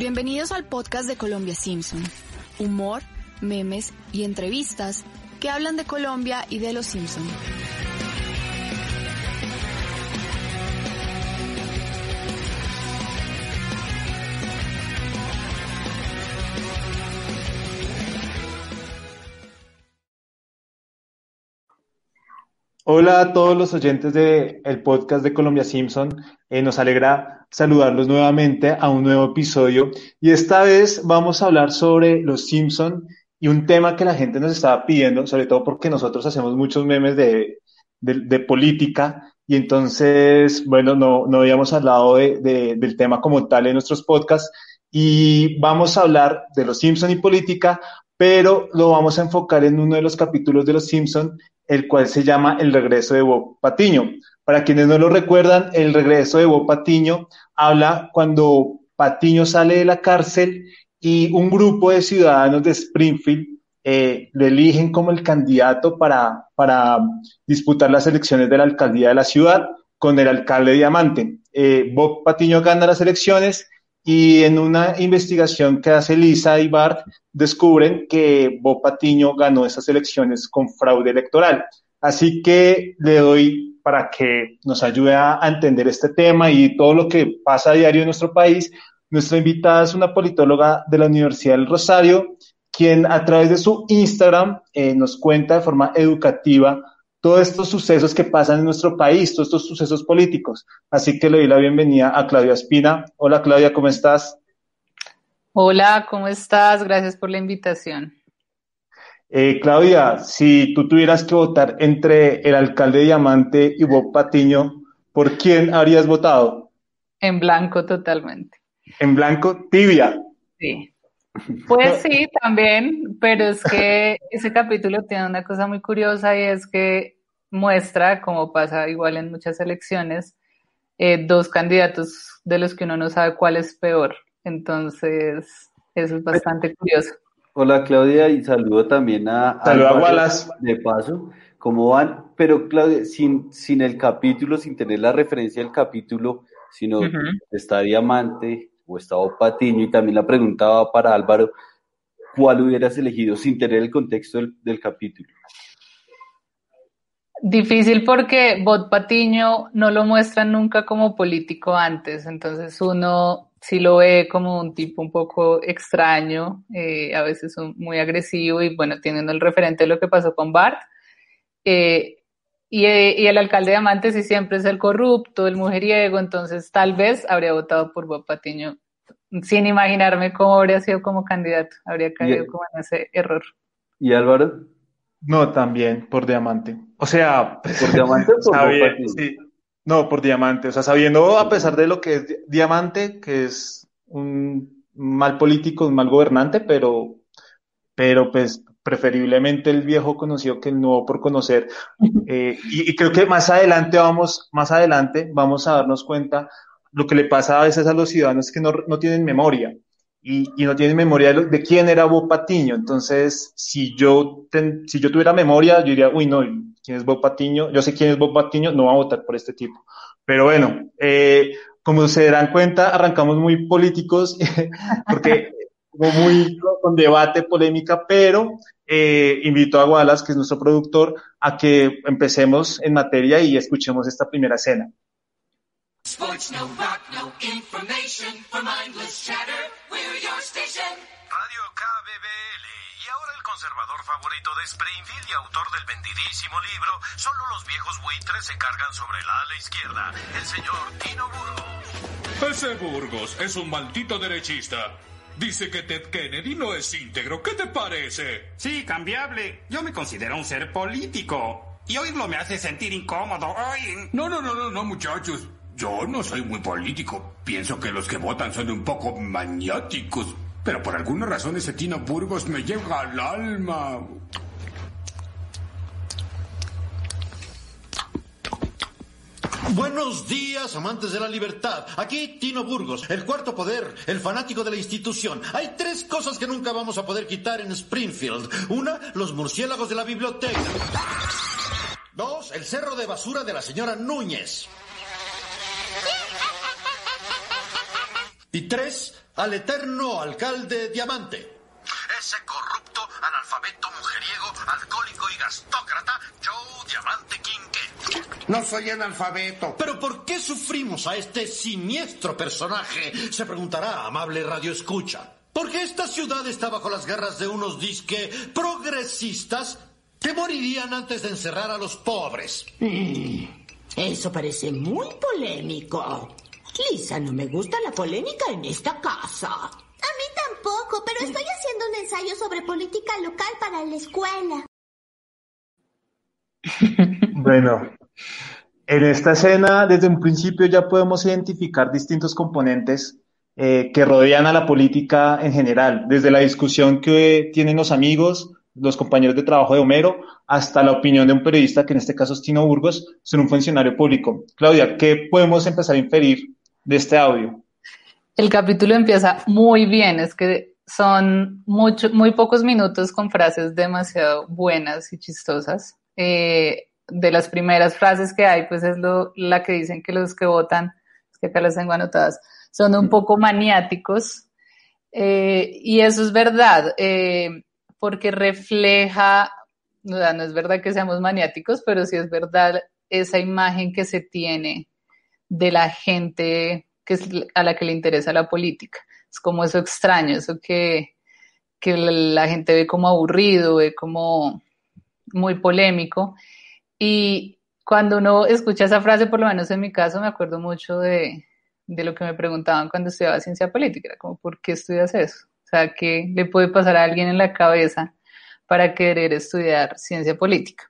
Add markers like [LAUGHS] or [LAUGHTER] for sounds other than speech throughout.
Bienvenidos al podcast de Colombia Simpson. Humor, memes y entrevistas que hablan de Colombia y de los Simpson. Hola a todos los oyentes del podcast de Colombia Simpson. Eh, nos alegra saludarlos nuevamente a un nuevo episodio. Y esta vez vamos a hablar sobre los Simpson y un tema que la gente nos estaba pidiendo, sobre todo porque nosotros hacemos muchos memes de, de, política. Y entonces, bueno, no, no habíamos hablado de, del tema como tal en nuestros podcasts. Y vamos a hablar de los Simpson y política, pero lo vamos a enfocar en uno de los capítulos de los Simpson el cual se llama El regreso de Bob Patiño. Para quienes no lo recuerdan, el regreso de Bob Patiño habla cuando Patiño sale de la cárcel y un grupo de ciudadanos de Springfield eh, lo eligen como el candidato para, para disputar las elecciones de la alcaldía de la ciudad con el alcalde Diamante. Eh, Bob Patiño gana las elecciones y en una investigación que hace Lisa y Bart descubren que Bob Patiño ganó esas elecciones con fraude electoral. Así que le doy para que nos ayude a, entender este tema y todo lo que pasa a diario en nuestro país. Nuestra invitada es una politóloga de la Universidad del Rosario, quien a través de su Instagram eh, nos cuenta de forma educativa todos estos sucesos que pasan en nuestro país, todos estos sucesos políticos. Así que le doy la bienvenida a Claudia Espina. Hola Claudia, ¿cómo estás? Hola, ¿cómo estás? Gracias por la invitación. Eh, Claudia, si tú tuvieras que votar entre el alcalde Diamante y Bob Patiño, ¿por quién habrías votado? En blanco totalmente. En blanco, tibia. Sí. Pues sí, también, pero es que ese capítulo tiene una cosa muy curiosa y es que muestra, como pasa igual en muchas elecciones, eh, dos candidatos de los que uno no sabe cuál es peor. Entonces, eso es bastante curioso. Hola Claudia y saludo también a, a Wallace. De paso, ¿cómo van? Pero Claudia, sin, sin el capítulo, sin tener la referencia del capítulo, sino está Diamante, o estaba Patiño, y también la preguntaba para Álvaro, ¿cuál hubieras elegido sin tener el contexto del, capítulo? Difícil porque Bot Patiño no lo muestran nunca como político antes, entonces uno sí lo ve como un tipo un poco extraño, eh, a veces muy agresivo y bueno, teniendo el referente de lo que pasó con Bart. Eh, y, y, el alcalde de Amantes sí siempre es el corrupto, el mujeriego, entonces tal vez habría votado por Bob Patiño sin imaginarme cómo habría sido como candidato, habría caído como en ese error. ¿Y Álvaro? No, también por Diamante. O sea, pues, por Diamante por sí. No, por Diamante. O sea, sabiendo a pesar de lo que es Diamante, que es un mal político, un mal gobernante, pero, pero pues preferiblemente el viejo conocido que el nuevo por conocer. Eh, y, creo que más adelante vamos, más adelante vamos a darnos cuenta lo que le pasa a veces a los ciudadanos que no, no tienen memoria y, y, no tienen memoria de, quién era Bob Patiño. Entonces, si yo, si yo tuviera memoria, yo diría, uy, no, ¿quién es Bob Patiño? Yo sé quién es Bob Patiño, no voy a votar por este tipo. Pero bueno, eh, como se darán cuenta, arrancamos muy políticos, [LAUGHS] porque muy con debate, polémica, pero eh, invito a Wallace, que es nuestro productor, a que empecemos en materia y escuchemos esta primera escena. Sports, no rock, no information for mindless chatter. We're your station. Radio KBBL. Y ahora el conservador favorito de Springfield y autor del vendidísimo libro Solo los viejos buitres se cargan sobre la ala izquierda, el señor Tino Burgos. Ese Burgos es un maldito derechista. Dice que Ted Kennedy no es íntegro. ¿Qué te parece? Sí, cambiable. Yo me considero un ser político. Y oírlo me hace sentir incómodo. Ay. No, no, no, no, no, muchachos. Yo no soy muy político. Pienso que los que votan son un poco maniáticos. Pero por alguna razón ese Tino Burgos me llega al alma. Buenos días, amantes de la libertad. Aquí Tino Burgos, el cuarto poder, el fanático de la institución. Hay tres cosas que nunca vamos a poder quitar en Springfield. Una, los murciélagos de la biblioteca. Dos, el cerro de basura de la señora Núñez. Y tres, al eterno alcalde Diamante. Ese corrupto, analfabeto, mujeriego, alcohólico y gastócrata, Joe Diamante Quinque. No soy analfabeto. ¿Pero por qué sufrimos a este siniestro personaje? Se preguntará, amable radio escucha. Porque esta ciudad está bajo las garras de unos disque progresistas que morirían antes de encerrar a los pobres. Mm, eso parece muy polémico. Lisa, no me gusta la polémica en esta casa. A mí tampoco, pero estoy haciendo un ensayo sobre política local para la escuela. [LAUGHS] Bueno, en esta escena, desde un principio ya podemos identificar distintos componentes eh, que rodean a la política en general, desde la discusión que tienen los amigos, los compañeros de trabajo de Homero, hasta la opinión de un periodista, que en este caso es Tino Burgos, sobre un funcionario público. Claudia, ¿qué podemos empezar a inferir de este audio? El capítulo empieza muy bien, es que son mucho, muy pocos minutos con frases demasiado buenas y chistosas. Eh, de las primeras frases que hay, pues es lo, la que dicen que los que votan, que acá las tengo anotadas, son un poco maniáticos. Eh, y eso es verdad, eh, porque refleja, no, no es verdad que seamos maniáticos, pero sí es verdad esa imagen que se tiene de la gente que es a la que le interesa la política. Es como eso extraño, eso que, que la gente ve como aburrido, ve como muy polémico. Y cuando uno escucha esa frase, por lo menos en mi caso, me acuerdo mucho de, de lo que me preguntaban cuando estudiaba ciencia política, era como, ¿por qué estudias eso? O sea, ¿qué le puede pasar a alguien en la cabeza para querer estudiar ciencia política?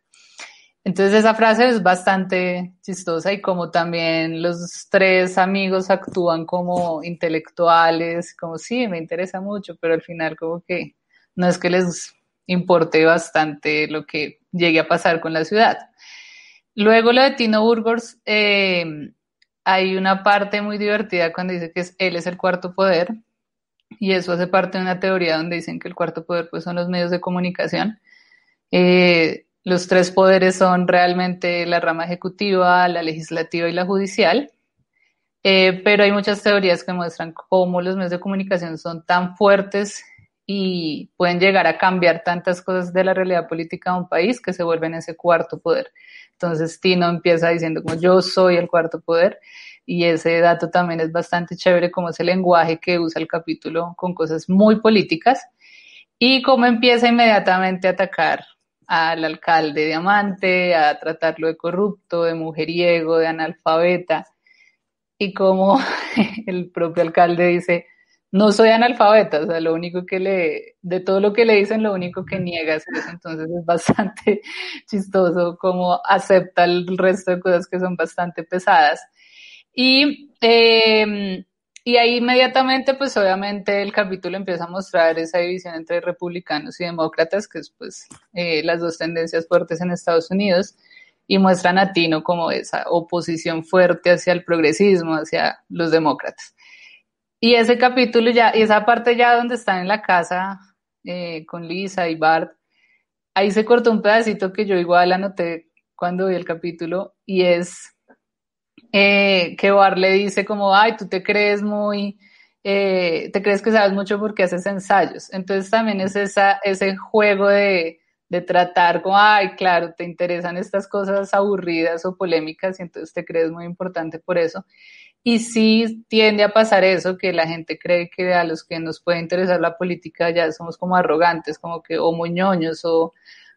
Entonces esa frase es bastante chistosa y como también los tres amigos actúan como intelectuales, como sí, me interesa mucho, pero al final como que no es que les importe bastante lo que llegue a pasar con la ciudad. Luego lo de Tino Burgos, eh, hay una parte muy divertida cuando dice que es, él es el cuarto poder y eso hace parte de una teoría donde dicen que el cuarto poder pues son los medios de comunicación. Eh, los tres poderes son realmente la rama ejecutiva, la legislativa y la judicial, eh, pero hay muchas teorías que muestran cómo los medios de comunicación son tan fuertes y pueden llegar a cambiar tantas cosas de la realidad política de un país que se vuelven ese cuarto poder. Entonces Tino empieza diciendo como yo soy el cuarto poder y ese dato también es bastante chévere como ese lenguaje que usa el capítulo con cosas muy políticas. Y cómo empieza inmediatamente a atacar al alcalde de Amante, a tratarlo de corrupto, de mujeriego, de analfabeta, y como [LAUGHS] el propio alcalde dice, no soy analfabeta, o sea, lo único que le, de todo lo que le dicen, lo único que niega es entonces es bastante [LAUGHS] chistoso como acepta el resto de cosas que son bastante pesadas. Y eh, y ahí inmediatamente, pues obviamente el capítulo empieza a mostrar esa división entre republicanos y demócratas, que es pues eh, las dos tendencias fuertes en Estados Unidos, y muestran a Tino como esa oposición fuerte hacia el progresismo, hacia los demócratas. Y ese capítulo ya, y esa parte ya donde están en la casa eh, con Lisa y Bart, ahí se cortó un pedacito que yo igual anoté cuando vi el capítulo, y es eh, que Bar le dice como, ay, tú te crees muy, eh, te crees que sabes mucho porque haces ensayos. Entonces también es ese juego de, de tratar como, ay, claro, te interesan estas cosas aburridas o polémicas y entonces te crees muy importante por eso. Y sí tiende a pasar eso, que la gente cree que a los que nos puede interesar la política ya somos como arrogantes, como que o moñoños o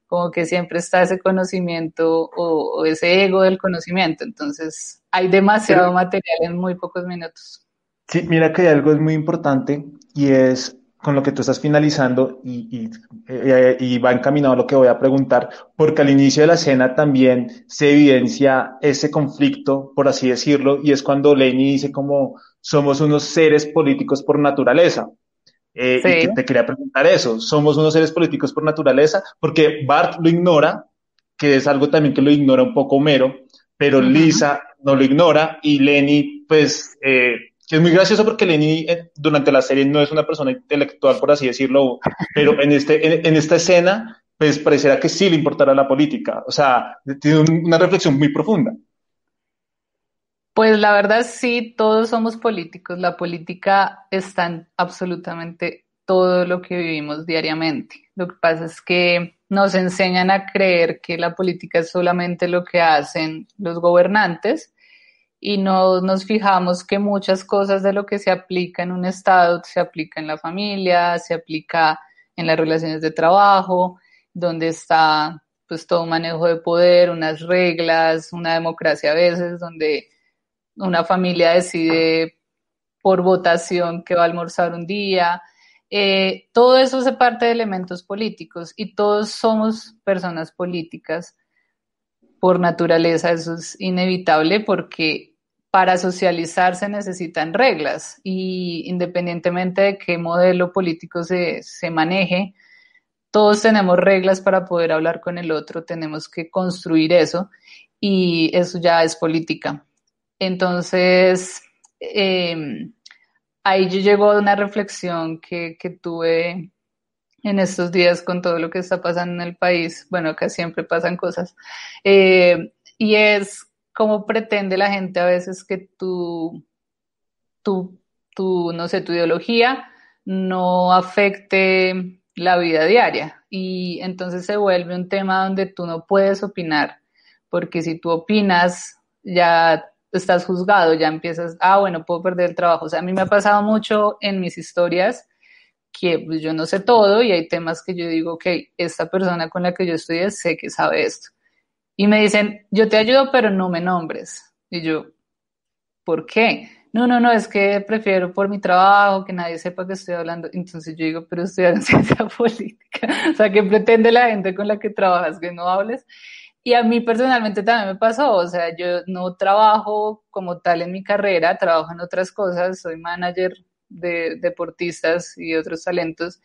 como que siempre está ese conocimiento o, ese ego del conocimiento. Entonces, hay demasiado material en muy pocos minutos. Sí, mira que hay algo es muy importante y es con lo que tú estás finalizando y, eh, y, va encaminado a lo que voy a preguntar, porque al inicio de la escena también se evidencia ese conflicto, por así decirlo, y es cuando Lenny dice como somos unos seres políticos por naturaleza. Eh, y te quería preguntar eso, ¿somos unos seres políticos por naturaleza? Porque Bart lo ignora, que es algo también que lo ignora un poco Homero, pero Lisa no lo ignora y Lenny, pues, eh, que es muy gracioso porque Lenny eh, durante la serie no es una persona intelectual, por así decirlo, pero en, este, en, esta escena, pues pareciera que sí le importará la política, o sea, tiene una reflexión muy profunda. Pues la verdad sí, todos somos políticos. La política está en absolutamente todo lo que vivimos diariamente. Lo que pasa es que nos enseñan a creer que la política es solamente lo que hacen los gobernantes y no nos fijamos que muchas cosas de lo que se aplica en un Estado se aplica en la familia, se aplica en las relaciones de trabajo, donde está pues todo un manejo de poder, unas reglas, una democracia a veces, donde una familia decide por votación que va a almorzar un día, eh, todo eso se parte de elementos políticos y todos somos personas políticas por naturaleza, eso es inevitable porque para socializar se necesitan reglas y independientemente de qué modelo político se, se maneje, todos tenemos reglas para poder hablar con el otro, tenemos que construir eso y eso ya es política. Entonces, eh, ahí yo llego a una reflexión que, que tuve en estos días con todo lo que está pasando en el país. Bueno, acá siempre pasan cosas. Eh, y es cómo pretende la gente a veces que tu, tu, tu, no sé, tu ideología no afecte la vida diaria. Y entonces se vuelve un tema donde tú no puedes opinar, porque si tú opinas, ya estás juzgado, ya empiezas, ah, bueno, puedo perder el trabajo. O sea, a mí me ha pasado mucho en mis historias que pues, yo no sé todo y hay temas que yo digo, ok, esta persona con la que yo estudié sé que sabe esto. Y me dicen, yo te ayudo, pero no me nombres. Y yo, ¿por qué? No, no, no, es que prefiero por mi trabajo que nadie sepa que estoy hablando. Entonces yo digo, pero estoy haciendo [LAUGHS] ciencia política. O sea, ¿qué pretende la gente con la que trabajas que no hables? Y a mí personalmente también me pasó, o sea, yo no trabajo como tal en mi carrera, trabajo en otras cosas, soy manager de deportistas y otros talentos.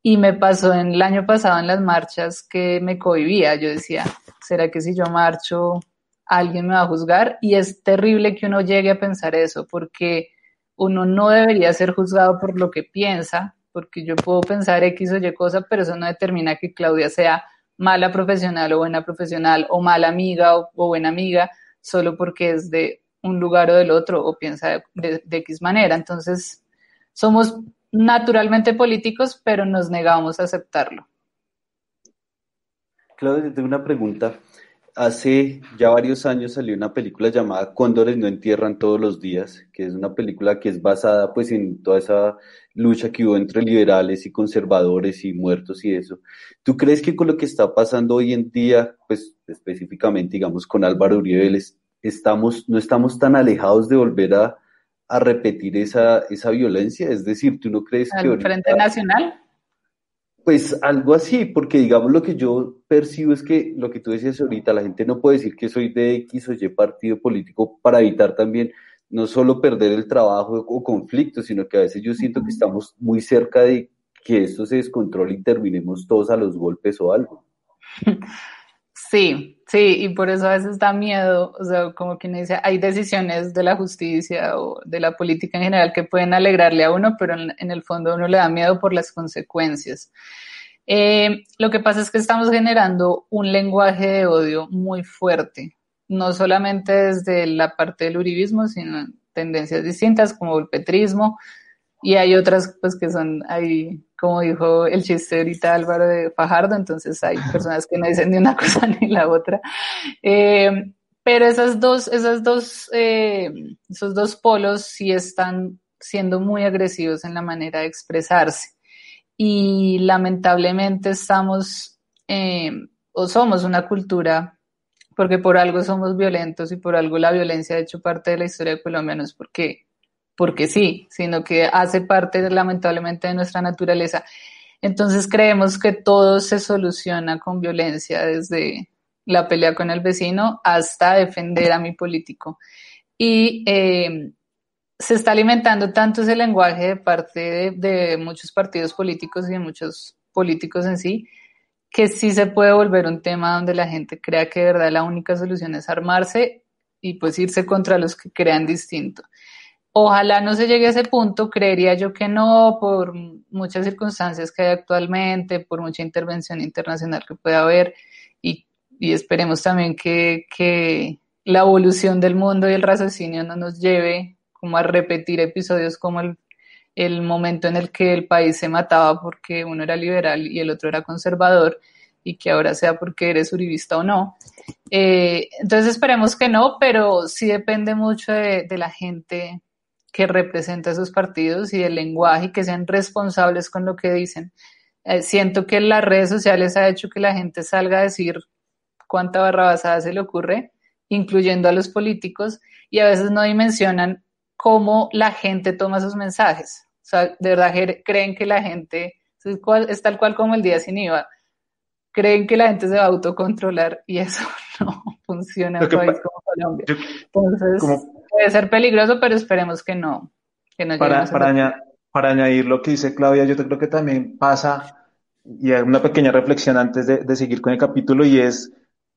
Y me pasó en el año pasado en las marchas que me cohibía. Yo decía, ¿será que si yo marcho alguien me va a juzgar? Y es terrible que uno llegue a pensar eso, porque uno no debería ser juzgado por lo que piensa, porque yo puedo pensar X o Y cosa, pero eso no determina que Claudia sea mala profesional o buena profesional o mala amiga o, buena amiga solo porque es de un lugar o del otro o piensa de, X manera. Entonces, somos naturalmente políticos, pero nos negamos a aceptarlo. Claudia, tengo una pregunta. Hace ya varios años salió una película llamada Cóndores no entierran todos los días, que es una película que es basada pues en toda esa lucha que hubo entre liberales y conservadores y muertos y eso. ¿Tú crees que con lo que está pasando hoy en día, pues específicamente digamos con Álvaro Uribe, estamos, no estamos tan alejados de volver a, a repetir esa, esa violencia? Es decir, ¿tú no crees que... ¿El Frente Nacional? Pues algo así, porque digamos lo que yo percibo es que lo que tú decías ahorita, la gente no puede decir que soy de X o Y partido político para evitar también no solo perder el trabajo o conflictos, sino que a veces yo siento que estamos muy cerca de que esto se descontrole y terminemos todos a los golpes o algo. [LAUGHS] Sí, sí, y por eso a veces da miedo, o sea, como quien dice, hay decisiones de la justicia o de la política en general que pueden alegrarle a uno, pero en, el fondo uno le da miedo por las consecuencias. Eh, lo que pasa es que estamos generando un lenguaje de odio muy fuerte, no solamente desde la parte del uribismo, sino tendencias distintas como el petrismo, y hay otras pues que son ahí, como dijo el chiste ahorita Álvaro de Fajardo, entonces hay personas que no dicen ni una [LAUGHS] cosa ni la otra. Eh, pero esas dos, esas dos, eh, esos dos polos sí están siendo muy agresivos en la manera de expresarse. Y lamentablemente estamos eh, o somos una cultura, porque por algo somos violentos y por algo la violencia ha hecho parte de la historia de Colombia, no es porque porque sí, sino que hace parte lamentablemente de nuestra naturaleza. Entonces creemos que todo se soluciona con violencia, desde la pelea con el vecino hasta defender a mi político. Y eh, se está alimentando tanto ese lenguaje de parte de, muchos partidos políticos y de muchos políticos en sí, que sí se puede volver un tema donde la gente crea que de verdad la única solución es armarse y pues irse contra los que crean distinto. Ojalá no se llegue a ese punto, creería yo que no, por muchas circunstancias que hay actualmente, por mucha intervención internacional que pueda haber y, esperemos también que, la evolución del mundo y el raciocinio no nos lleve como a repetir episodios como el, el momento en el que el país se mataba porque uno era liberal y el otro era conservador y que ahora sea porque eres uribista o no. Eh, entonces esperemos que no, pero sí depende mucho de, de, la gente que representa esos partidos y del lenguaje y que sean responsables con lo que dicen. Eh, siento que las redes sociales ha hecho que la gente salga a decir cuánta barrabasada se le ocurre, incluyendo a los políticos, y a veces no dimensionan cómo la gente toma sus mensajes. O sea, de verdad creen que la gente es tal cual como el día sin IVA creen que la gente se va a autocontrolar y eso [LAUGHS] no funciona en un país como Colombia. Entonces, puede ser peligroso, pero esperemos que no. Que no para, para, para, añadir lo que dice Claudia, yo creo que también pasa, y hay una pequeña reflexión antes de, de seguir con el capítulo, y es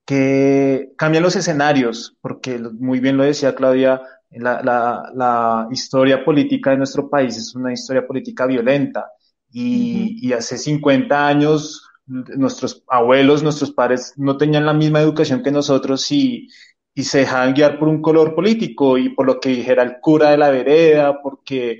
que cambian los escenarios, porque muy bien lo decía Claudia, la, la, la historia política de nuestro país es una historia política violenta, y, y hace 50 años nuestros abuelos, nuestros padres no tenían la misma educación que nosotros y, y se dejaban guiar por un color político y por lo que dijera el cura de la vereda, porque,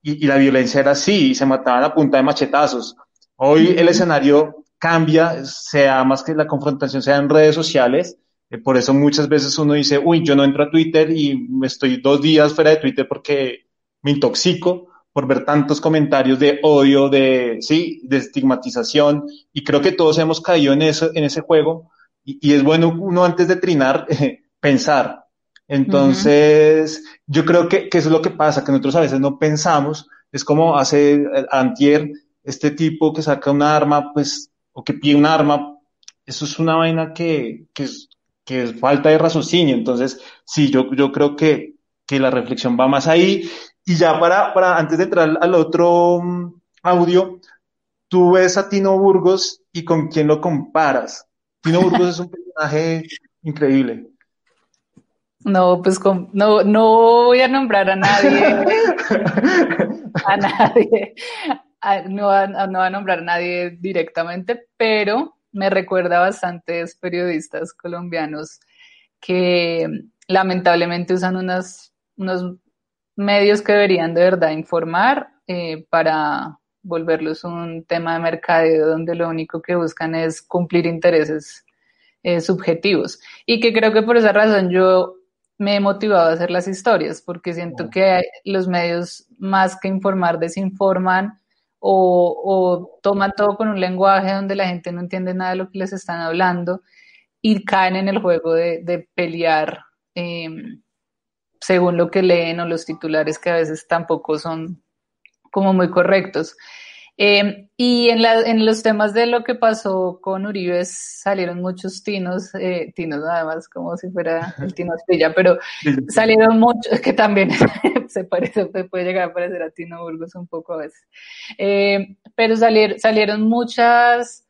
y, y la violencia era así, y se mataban a punta de machetazos. Hoy el escenario cambia, sea más que la confrontación sea en redes sociales, eh, por eso muchas veces uno dice, uy, yo no entro a Twitter y estoy dos días fuera de Twitter porque me intoxico por ver tantos comentarios de odio, de, sí, de estigmatización, y creo que todos hemos caído en eso, en ese juego, y, y es bueno uno antes de trinar, [LAUGHS] eh, pensar. Entonces, uh -huh. yo creo que, que, eso es lo que pasa, que nosotros a veces no pensamos, es como hace eh, Antier, este tipo que saca un arma, pues, o que pide un arma, eso es una vaina que, que, es, que es falta de raciocinio, entonces, sí, yo, yo creo que, que la reflexión va más ahí, y ya para, para antes de entrar al otro um, audio, tú ves a Tino Burgos y con quién lo comparas. Tino Burgos es un [LAUGHS] personaje increíble. No, pues con, no, no voy a nombrar a nadie. [LAUGHS] a nadie. A, no, a, no va a nombrar a nadie directamente, pero me recuerda a bastantes periodistas colombianos que lamentablemente usan unas, unos medios que deberían de verdad informar eh, para volverlos un tema de mercadeo donde lo único que buscan es cumplir intereses eh, subjetivos. Y que creo que por esa razón yo me he motivado a hacer las historias, porque siento que los medios más que informar desinforman o, o, toman todo con un lenguaje donde la gente no entiende nada de lo que les están hablando y caen en el juego de, de pelear. Eh, según lo que leen o los titulares que a veces tampoco son como muy correctos. Eh, y en, la, en, los temas de lo que pasó con Uribe salieron muchos tinos, eh, tinos nada más como si fuera el tino Espilla, pero [LAUGHS] salieron muchos, que también [LAUGHS] se parece, se puede llegar a parecer a Tino Burgos un poco a veces, eh, pero salir, salieron muchas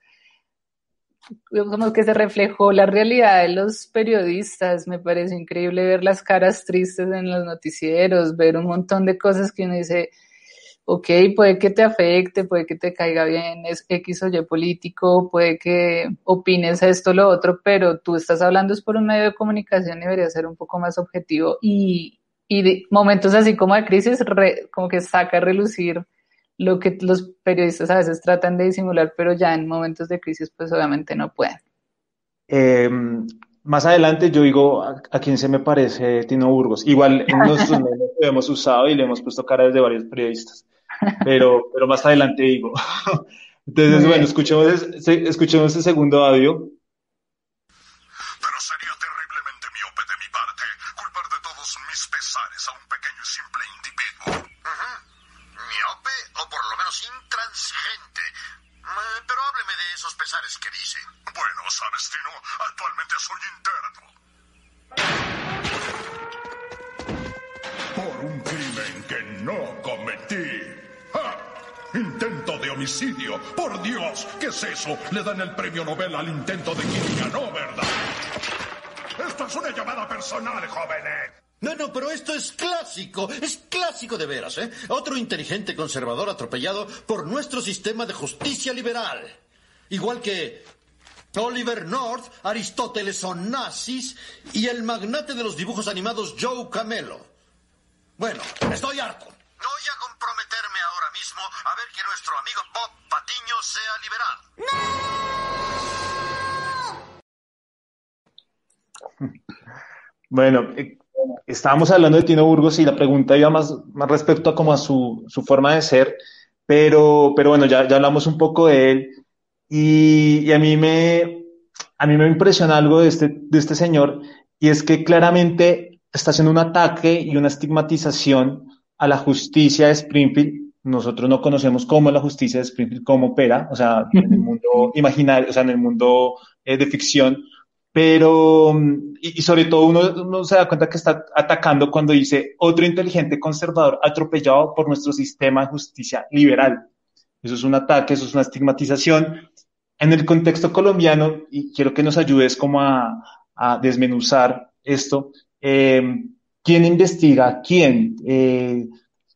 como que se reflejó la realidad de los periodistas. Me parece increíble ver las caras tristes en los noticieros, ver un montón de cosas que uno dice, ok, puede que te afecte, puede que te caiga bien, es X o Y político, puede que opines esto o lo otro, pero tú estás hablando es por un medio de comunicación y debería ser un poco más objetivo y, y de momentos así como de crisis, re, como que saca a relucir lo que los periodistas a veces tratan de disimular, pero ya en momentos de crisis pues obviamente no pueden. Eh, más adelante yo digo a, a quién se me parece Tino Burgos. Igual en nuestros [LAUGHS] medios lo hemos usado y le hemos puesto cara de varios periodistas, pero, pero más adelante digo. [LAUGHS] Entonces, Muy bueno, escuchemos, escuchemos el segundo audio. Pero sería terriblemente miope de mi parte culpar de todos mis pesares a un pequeño y simple individuo. Uh -huh. Miope o por lo menos intransigente. Pero hábleme de esos pesares que dice. Bueno, sabes, Tino, actualmente soy interno. Por un crimen que no cometí. Intento de homicidio. Por Dios, ¿qué es eso? Le dan el premio Nobel al intento de química, ¿no, verdad? Esto es una llamada personal, jóvenes. No, no, pero esto es clásico, es clásico de veras, ¿eh? Otro inteligente conservador atropellado por nuestro sistema de justicia liberal. Igual que Oliver North, Aristóteles Onassis y el magnate de los dibujos animados Joe Camelo. Bueno, estoy harto. Voy a mismo a ver que nuestro amigo Bob Patiño sea liberado. [LAUGHS] Bueno, eh, estábamos hablando de Tino Burgos y la pregunta iba más, más respecto a como a su, su forma de ser, pero, pero bueno, ya, ya hablamos un poco de él y, y a mí me, a mí me impresiona algo de este, de este señor y es que claramente está haciendo un ataque y una estigmatización a la justicia de Springfield. Nosotros no conocemos cómo es la justicia de Springfield, cómo opera, o sea, en el mundo imaginario, o sea, en el mundo eh, de ficción, pero, y, y sobre todo uno, uno se da cuenta que está atacando cuando dice otro inteligente conservador atropellado por nuestro sistema de justicia liberal. Eso es un ataque, eso es una estigmatización. En el contexto colombiano, y quiero que nos ayudes como a, a desmenuzar esto, eh, ¿quién investiga quién? Eh,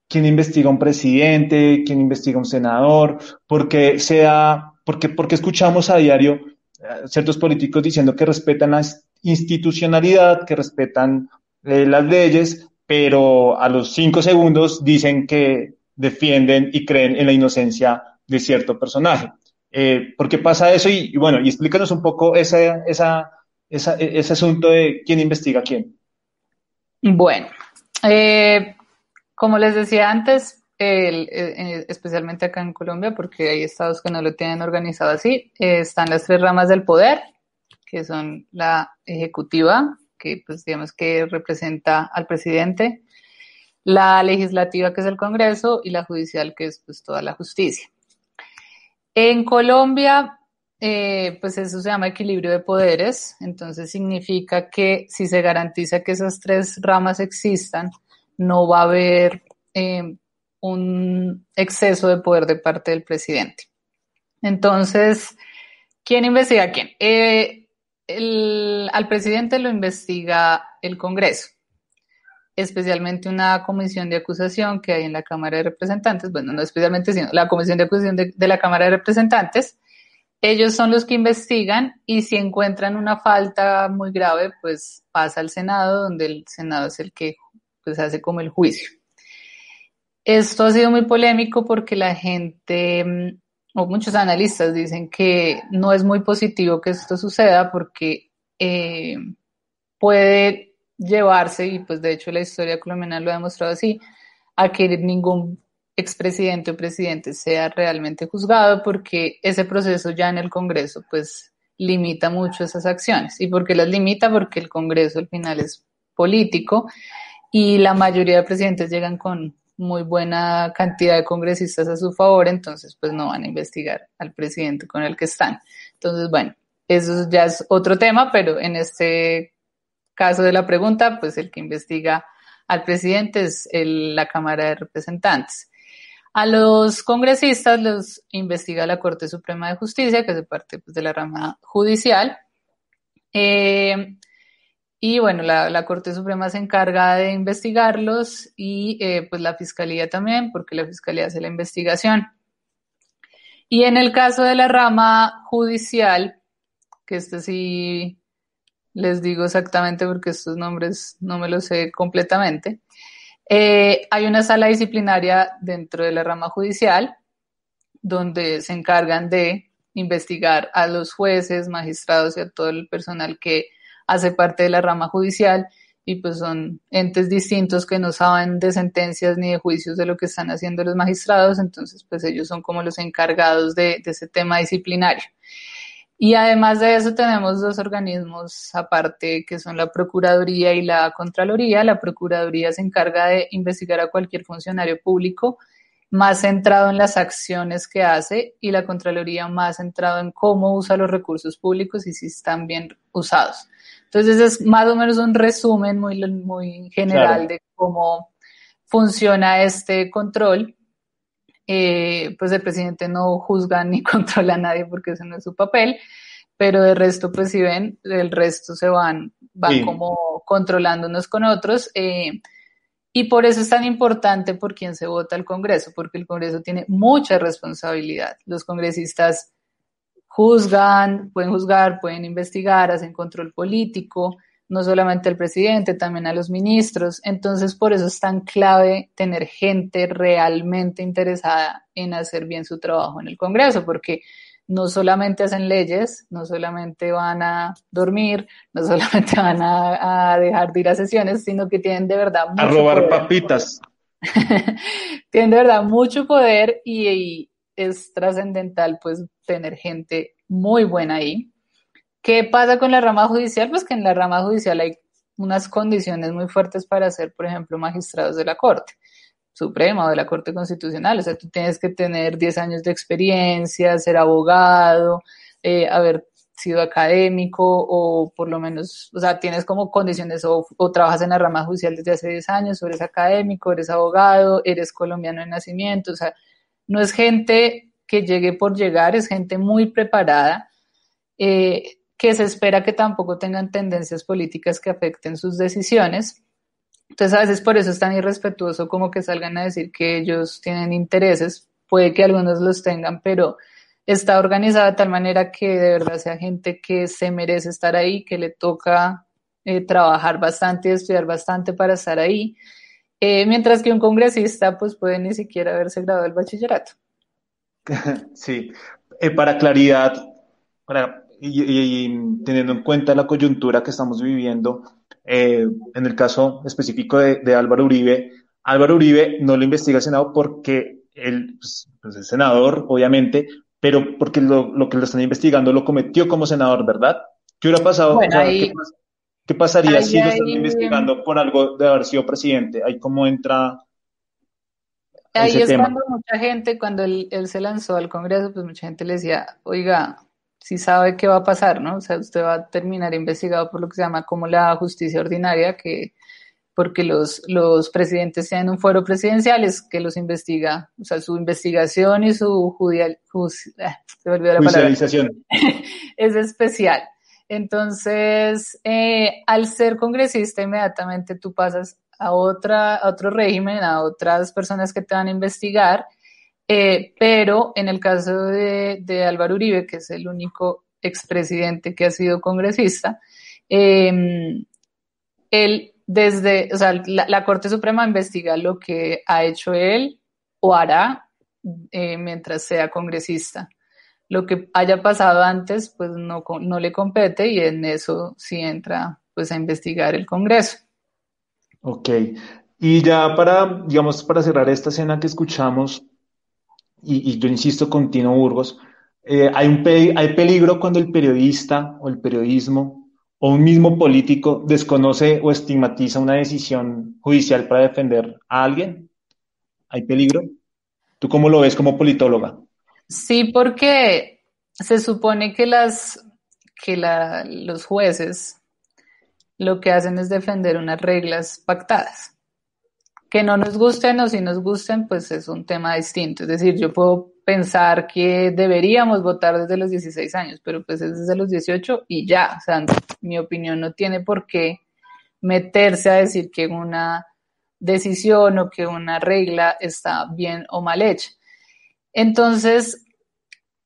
¿Quién investiga un presidente? ¿Quién investiga un senador? Porque sea, porque, porque escuchamos a diario eh, ciertos políticos diciendo que respetan la institucionalidad, que respetan eh, las leyes, pero a los cinco segundos dicen que defienden y creen en la inocencia de cierto personaje. Eh, ¿Por qué pasa eso? Y, bueno, y explícanos un poco esa, esa, ese asunto de quién investiga quién. Bueno, eh, como les decía antes, el, eh, especialmente acá en Colombia, porque hay estados que no lo tienen organizado así, eh, están las tres ramas del poder, que son la ejecutiva, que pues digamos que representa al presidente, la legislativa, que es el Congreso, y la judicial, que es pues toda la justicia. En Colombia, eh, pues eso se llama equilibrio de poderes, entonces significa que si se garantiza que esas tres ramas existan, no va a haber eh, un exceso de poder de parte del presidente. Entonces, ¿quién investiga a quién? Eh, al presidente lo investiga el Congreso, especialmente una comisión de acusación que hay en la Cámara de Representantes, bueno, no especialmente, sino la comisión de acusación de, de la Cámara de Representantes. Ellos son los que investigan y si encuentran una falta muy grave, pues pasa al Senado, donde el Senado es el que pues, hace como el juicio. Esto ha sido muy polémico porque la gente o muchos analistas dicen que no es muy positivo que esto suceda porque eh, puede llevarse, y pues de hecho la historia colombiana lo ha demostrado así, a que ningún expresidente o presidente sea realmente juzgado porque ese proceso ya en el Congreso pues limita mucho esas acciones. ¿Y por qué las limita? Porque el Congreso al final es político y la mayoría de presidentes llegan con muy buena cantidad de congresistas a su favor, entonces pues no van a investigar al presidente con el que están. Entonces, bueno, eso ya es otro tema, pero en este caso de la pregunta, pues el que investiga al presidente es el, la Cámara de Representantes. A los congresistas los investiga la Corte Suprema de Justicia, que es parte pues, de la rama judicial. Eh, y bueno, la, Corte Suprema se encarga de investigarlos y eh, pues la Fiscalía también, porque la Fiscalía hace la investigación. Y en el caso de la rama judicial, que este sí les digo exactamente porque estos nombres no me los sé completamente, eh, hay una sala disciplinaria dentro de la rama judicial donde se encargan de investigar a los jueces, magistrados y a todo el personal que hace parte de la rama judicial y pues son entes distintos que no saben de sentencias ni de juicios de lo que están haciendo los magistrados, entonces pues ellos son como los encargados de, de ese tema disciplinario. Y además de eso tenemos dos organismos aparte que son la Procuraduría y la Contraloría. La Procuraduría se encarga de investigar a cualquier funcionario público más centrado en las acciones que hace y la Contraloría más centrado en cómo usa los recursos públicos y si están bien usados. Entonces es más o menos un resumen muy, muy general claro. de cómo funciona este control. Eh, pues el presidente no juzga ni [LAUGHS] controla a nadie porque ese no es su papel, pero de resto, pues si ven, el resto se van, van sí. como controlando unos con otros. Eh, y por eso es tan importante por quién se vota el Congreso, porque el Congreso tiene mucha responsabilidad. Los congresistas juzgan, pueden juzgar, pueden investigar, hacen control político, no solamente al presidente, también a los ministros. Entonces, por eso es tan clave tener gente realmente interesada en hacer bien su trabajo en el Congreso, porque no solamente hacen leyes, no solamente van a dormir, no solamente [LAUGHS] van a, dejar de ir a sesiones, sino que tienen de verdad mucho a robar papitas. [LAUGHS] tienen de verdad mucho poder y, y es trascendental pues tener gente muy buena ahí. ¿Qué pasa con la rama judicial? Pues que en la rama judicial hay unas condiciones muy fuertes para ser, por ejemplo, magistrados de la Corte. Suprema o de la Corte Constitucional. O sea, tú tienes que tener 10 años de experiencia, ser abogado, eh, haber sido académico o por lo menos, o sea, tienes como condiciones o, trabajas en la rama judicial desde hace 10 años, o eres académico, eres abogado, eres colombiano de nacimiento, o sea, no es gente que llegue por llegar, es gente muy preparada, eh, que se espera que tampoco tengan tendencias políticas que afecten sus decisiones. Entonces a veces por eso es tan irrespetuoso como que salgan a decir que ellos tienen intereses, puede que algunos los tengan, pero está organizada de tal manera que de verdad sea gente que se merece estar ahí, que le toca eh, trabajar bastante y estudiar bastante para estar ahí, eh, mientras que un congresista pues puede ni siquiera haberse graduado del bachillerato. [LAUGHS] Sí, eh, para claridad, para, y teniendo en cuenta la coyuntura que estamos viviendo, eh, en el caso específico de, Álvaro Uribe, Álvaro Uribe no lo investiga el Senado porque él pues, pues, es senador, obviamente, pero porque lo, que lo están investigando lo cometió como senador, ¿verdad? ¿Qué hubiera pasado? ¿qué, pasaría si lo están investigando por algo de haber sido presidente? Ahí cómo entra. Ahí es cuando mucha gente, cuando él, él se lanzó al Congreso, pues mucha gente le decía, oiga, si sabe qué va a pasar, ¿no? O sea, usted va a terminar investigado por lo que se llama como la justicia ordinaria, que porque los, los presidentes tienen un fuero presidencial es que los investiga, o sea, su investigación y su judial, ah, se olvidó la palabra, [LAUGHS] es especial. Entonces, eh, al ser congresista, inmediatamente tú pasas a, otra, a otro régimen, a otras personas que te van a investigar, eh, pero en el caso de, Álvaro Uribe, que es el único expresidente que ha sido congresista, em, él desde, o sea, la, Corte Suprema investiga lo que ha hecho él o hará eh, mientras sea congresista. Lo que haya pasado antes, pues no, no le compete y en eso sí entra pues a investigar el Congreso. Ok. Y ya para, digamos, para cerrar esta escena que escuchamos, y, yo insisto con Tino Burgos, eh, hay, un hay peligro cuando el periodista o el periodismo o un mismo político desconoce o estigmatiza una decisión judicial para defender a alguien. ¿Hay peligro? ¿Tú cómo lo ves como politóloga? Sí, porque se supone que, las, que los jueces lo que hacen es defender unas reglas pactadas. Que no nos gusten o si nos gusten, pues es un tema distinto. Es decir, yo puedo pensar que deberíamos votar desde los 16 años, pero pues es desde los 18 y ya. O sea, mi opinión no tiene por qué meterse a decir que una decisión o que una regla está bien o mal hecha. Entonces,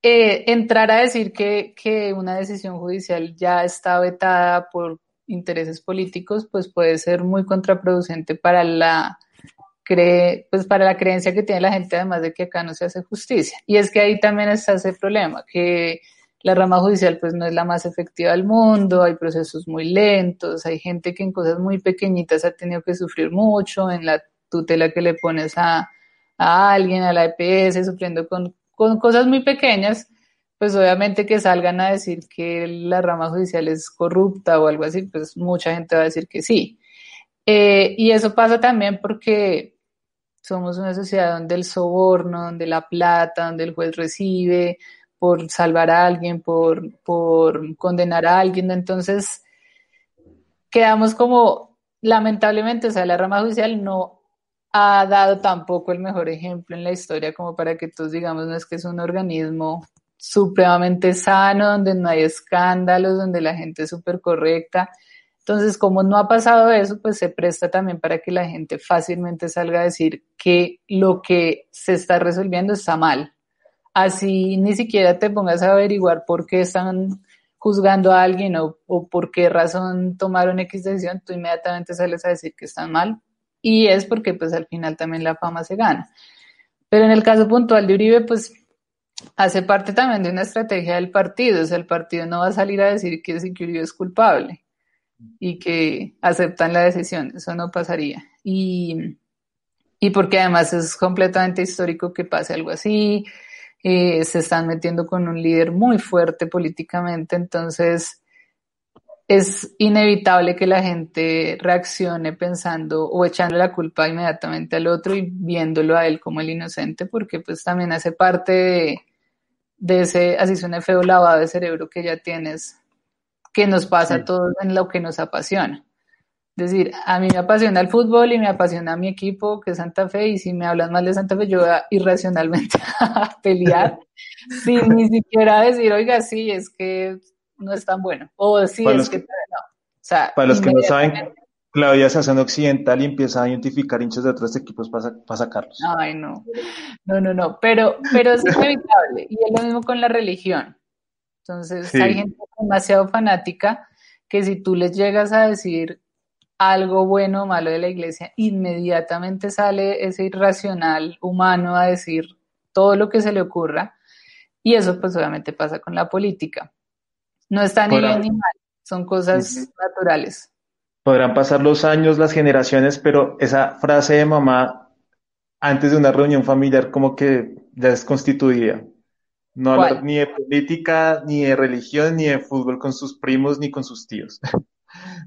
eh, entrar a decir que, que, una decisión judicial ya está vetada por intereses políticos, pues puede ser muy contraproducente para la cree, pues para la creencia que tiene la gente, además de que acá no se hace justicia. Y es que ahí también está ese problema, que la rama judicial pues no es la más efectiva del mundo, hay procesos muy lentos, hay gente que en cosas muy pequeñitas ha tenido que sufrir mucho, en la tutela que le pones a, a alguien, a la EPS, sufriendo con, con cosas muy pequeñas, pues obviamente que salgan a decir que la rama judicial es corrupta o algo así, pues mucha gente va a decir que sí. Eh, y eso pasa también porque somos una sociedad donde el soborno, donde la plata, donde el juez recibe por salvar a alguien, por, por condenar a alguien. Entonces, quedamos como, lamentablemente, o sea, la rama judicial no ha dado tampoco el mejor ejemplo en la historia como para que todos digamos, no es que es un organismo supremamente sano, donde no hay escándalos, donde la gente es súper correcta. Entonces, como no ha pasado eso, pues se presta también para que la gente fácilmente salga a decir que lo que se está resolviendo está mal, así ni siquiera te pongas a averiguar por qué están juzgando a alguien o, o por qué razón tomaron X decisión, tú inmediatamente sales a decir que están mal y es porque pues al final también la fama se gana. Pero en el caso puntual de Uribe, pues hace parte también de una estrategia del partido, o sea, el partido no va a salir a decir que, que Uribe es culpable y que aceptan la decisión, eso no pasaría. Y, y porque además es completamente histórico que pase algo así, eh, se están metiendo con un líder muy fuerte políticamente, entonces es inevitable que la gente reaccione pensando o echando la culpa inmediatamente al otro y viéndolo a él como el inocente, porque pues también hace parte de, de ese, así suena feo, lavado de cerebro que ya tienes, que nos pasa a todos en lo que nos apasiona. Es decir, a mí me apasiona el fútbol y me apasiona mi equipo, que es Santa Fe, y si me hablan mal de Santa Fe, yo voy a irracionalmente [LAUGHS] a pelear, [LAUGHS] sin ni siquiera decir, oiga, sí, es que no es tan bueno, o sí, es que, no. O sea, para los que no saben, Claudia se hace en occidental y empieza a identificar hinchas de otros equipos para, para sacarlos. Ay, no, no, no, no, pero, pero es inevitable, y es lo mismo con la religión. Entonces, sí. hay gente demasiado fanática que si tú les llegas a decir algo bueno o malo de la iglesia, inmediatamente sale ese irracional humano a decir todo lo que se le ocurra. Y eso pues obviamente pasa con la política. No está ni bien ni mal, son cosas naturales. Podrán pasar los años, las generaciones, pero esa frase de mamá antes de una reunión familiar como que ya es constituida. No hablar ni de política, ni de religión, ni de fútbol con sus primos, ni con sus tíos. [LAUGHS]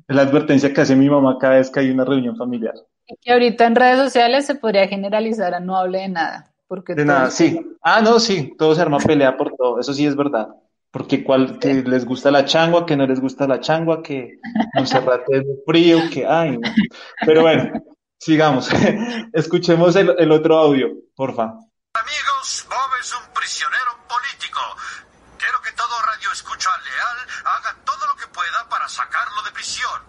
Es la advertencia que hace mi mamá cada vez que hay una reunión familiar. Y que ahorita en redes sociales se podría generalizar a no hable de nada. Porque de nada, sí. Ah, no, sí, todo se arma pelea por todo, eso sí es verdad. Porque cual, que les gusta la changua, que no les gusta la changua, que Monserrate es muy frío, que ay, no. Pero bueno, sigamos. [LAUGHS] Escuchemos el, el otro audio, porfa. Amigos, Bob es un prisionero político. Quiero que todo radio escucha leal haga todo lo que pueda para sacarlo de prisión.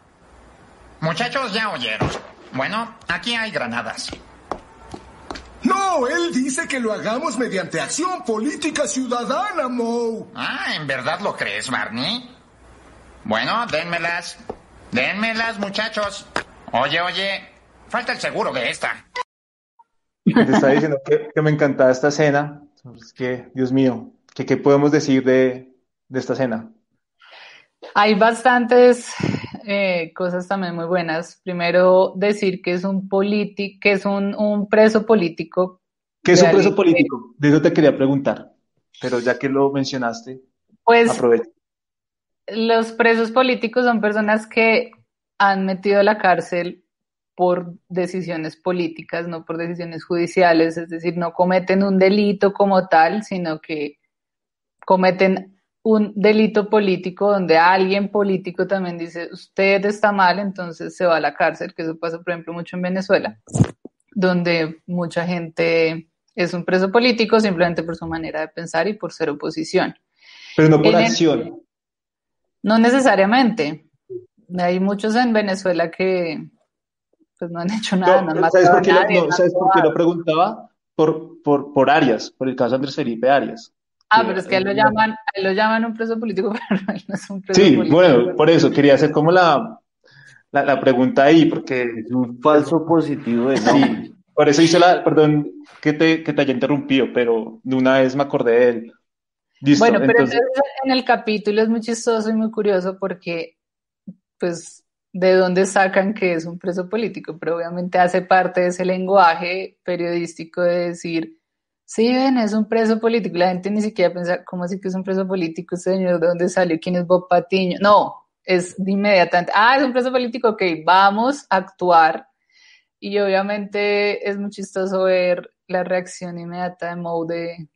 Muchachos, ya oyeron. Bueno, aquí hay granadas. No, él dice que lo hagamos mediante acción política ciudadana, Moe. Ah, ¿en verdad lo crees, Barney? Bueno, dénmelas. Dénmelas, muchachos. Oye, oye, falta el seguro de esta. Te está diciendo que, que me encantaba esta escena. Es que, Dios mío, ¿qué, qué podemos decir de, de esta escena? Hay bastantes eh, cosas también muy buenas. Primero, decir que es un político, que es un, un, preso político. ¿Qué es un preso político? De eso te quería preguntar, pero ya que lo mencionaste, pues aprovecho. Los presos políticos son personas que han metido a la cárcel por decisiones políticas, no por decisiones judiciales, es decir, no cometen un delito como tal, sino que cometen un delito político donde alguien político también dice, usted está mal, entonces se va a la cárcel, que eso pasa, por ejemplo, mucho en Venezuela, donde mucha gente es un preso político simplemente por su manera de pensar y por ser oposición. Pero no por en acción. El, no necesariamente. Hay muchos en Venezuela que pues no han hecho nada, no, no ¿Sabes, por qué, nadie, lo, no, ¿sabes por qué lo preguntaba? Por, por, por Arias, por el caso de Andrés Felipe Arias. Ah, pero es que él lo llaman, él lo llaman un preso político, [LAUGHS] pero él no es un preso sí, político. bueno, por eso quería hacer como la, la, la pregunta ahí, porque es un falso positivo de. Sí, por eso hice la, perdón que te, que te haya interrumpido, pero de una vez me acordé de él. Listo, bueno, pero entonces... en el capítulo es muy chistoso y muy curioso porque, pues, de dónde sacan que es un preso político, pero obviamente hace parte de ese lenguaje periodístico de decir, sí, ven, es un preso político. La gente ni siquiera piensa, ¿cómo así que es un preso político, señor? ¿De dónde salió? ¿Quién es Bob Patiño? No, es de inmediatamente, ah, es un preso político, ok, vamos a actuar. Y obviamente es muy chistoso ver la reacción inmediata de Moe de,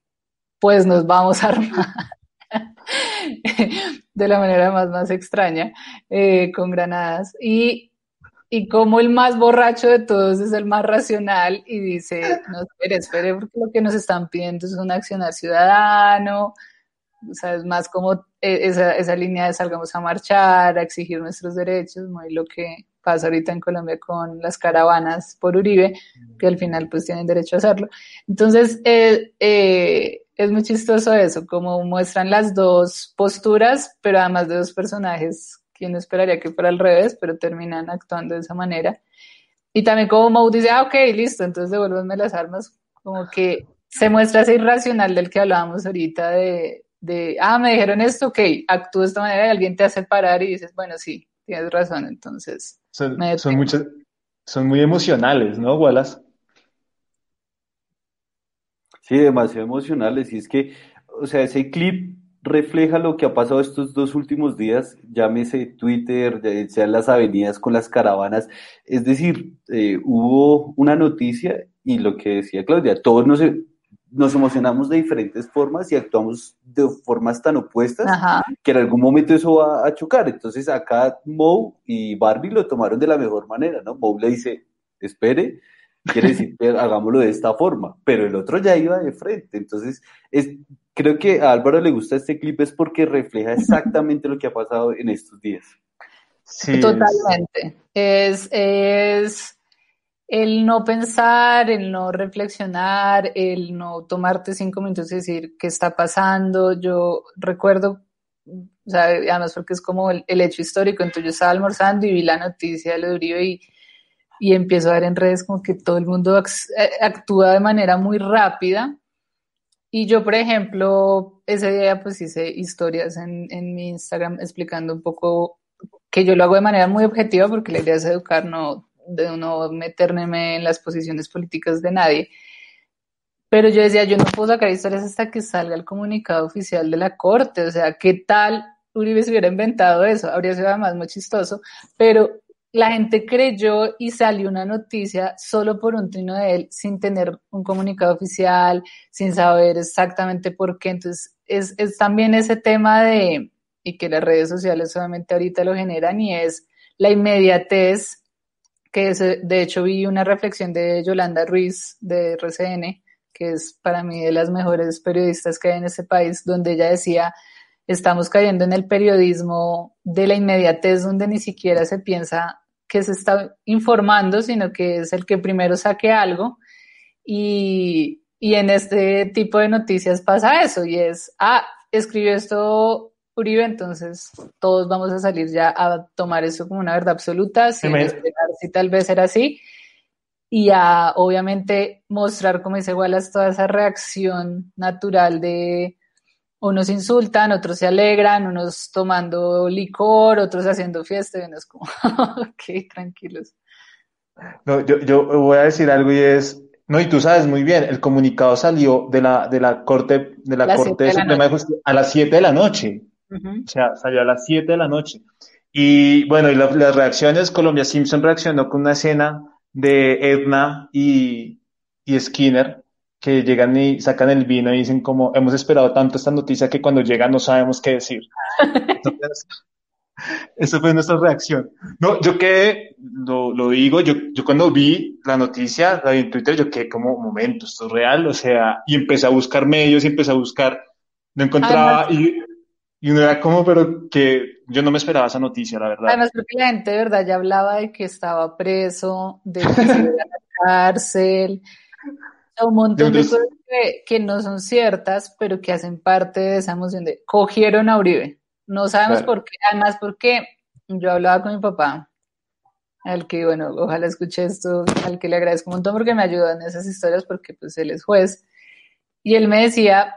pues nos vamos a armar. [LAUGHS] de la manera más, más extraña, eh, con granadas. Y, y como el más borracho de todos es el más racional y dice, no, espere, espere, porque lo que nos están pidiendo es un accionar ciudadano, o sea, es más como esa, esa línea de salgamos a marchar, a exigir nuestros derechos, muy lo que, pasa ahorita en Colombia con las caravanas por Uribe, que al final pues tienen derecho a hacerlo. Entonces, eh, eh, es muy chistoso eso, como muestran las dos posturas, pero además de dos personajes, quien esperaría que fuera al revés, pero terminan actuando de esa manera. Y también como Moe dice, ah, ok, listo, entonces devuélvanme las armas, como que se muestra ese irracional del que hablábamos ahorita de, de, ah, me dijeron esto, ok, actúo de esta manera y alguien te hace parar y dices, bueno, sí, tienes razón, entonces. Son, son, muchas, son muy emocionales, ¿no, Wallace? Sí, demasiado emocionales. Y es que, o sea, ese clip refleja lo que ha pasado estos dos últimos días, llámese Twitter, sean las avenidas con las caravanas. Es decir, eh, hubo una noticia y lo que decía Claudia, todos nos, nos emocionamos de diferentes formas y actuamos de formas tan opuestas que en algún momento eso va a chocar. Entonces acá Moe y Barbie lo tomaron de la mejor manera, ¿no? Moe le dice, espere, quiere decir hagámoslo de esta forma, pero el otro ya iba de frente. Entonces, es, creo que a Álvaro le gusta este clip es porque refleja exactamente lo que ha pasado en estos días. Sí, Totalmente. Es, es el no pensar, el no reflexionar, el no tomarte cinco minutos y decir qué está pasando. Yo recuerdo, o sea, además porque es como el, hecho histórico, entonces yo estaba almorzando y vi la noticia de lo de Uribe y, y empiezo a ver en redes como que todo el mundo eh, actúa de manera muy rápida. Y yo, por ejemplo, ese día pues hice historias en, en mi Instagram explicando un poco que yo lo hago de manera muy objetiva porque la idea es educar, no de no meterme en las posiciones políticas de nadie. Pero yo decía, yo no puedo sacar historias hasta que salga el comunicado oficial de la Corte. O sea, ¿qué tal Uribe se hubiera inventado eso? Habría sido además muy chistoso. Pero la gente creyó y salió una noticia solo por un trino de él, sin tener un comunicado oficial, sin saber exactamente por qué. Entonces, es, es también ese tema de, y que las redes sociales solamente ahorita lo generan, y es la inmediatez que de hecho vi una reflexión de Yolanda Ruiz de RCN, que es para mí de las mejores periodistas que hay en este país, donde ella decía, estamos cayendo en el periodismo de la inmediatez, donde ni siquiera se piensa que se está informando, sino que es el que primero saque algo. Y, y en este tipo de noticias pasa eso, y es, ah, escribió esto Uribe, entonces todos vamos a salir ya a tomar eso como una verdad absoluta, sin esperar si tal vez era así, y a obviamente mostrar, como dice Wallace, toda esa reacción natural de unos insultan, otros se alegran, unos tomando licor, otros haciendo fiesta, y uno es como, [LAUGHS] ok, tranquilos. No, yo, yo voy a decir algo y es, no, y tú sabes muy bien, el comunicado salió de la, de la Corte, de la Corte Suprema de Justicia a las 7 de la noche. O sea, salió a las 7 de la noche. Y bueno, y las reacciones, Colombia Simpson reaccionó con una escena de Edna y, y Skinner, que llegan y sacan el vino y dicen como, hemos esperado tanto esta noticia que cuando llega no sabemos qué decir. [LAUGHS] Esa fue nuestra reacción. No, yo quedé, lo, lo digo, yo, yo cuando vi la noticia, la vi en Twitter, yo quedé como, momento, esto es real, o sea, y empecé a buscar medios y empecé a buscar, no encontraba, y y uno era como, pero que yo no me esperaba esa noticia, la verdad. Además, porque la gente verdad ya hablaba de que estaba preso, de que se iba a la cárcel, un montón de cosas que, que, no son ciertas, pero que hacen parte de esa emoción de cogieron a Uribe. No sabemos por qué, además porque yo hablaba con mi papá, al que, bueno, ojalá escuche esto, al que le agradezco un montón porque me ayudó en esas historias, porque pues él es juez, y él me decía,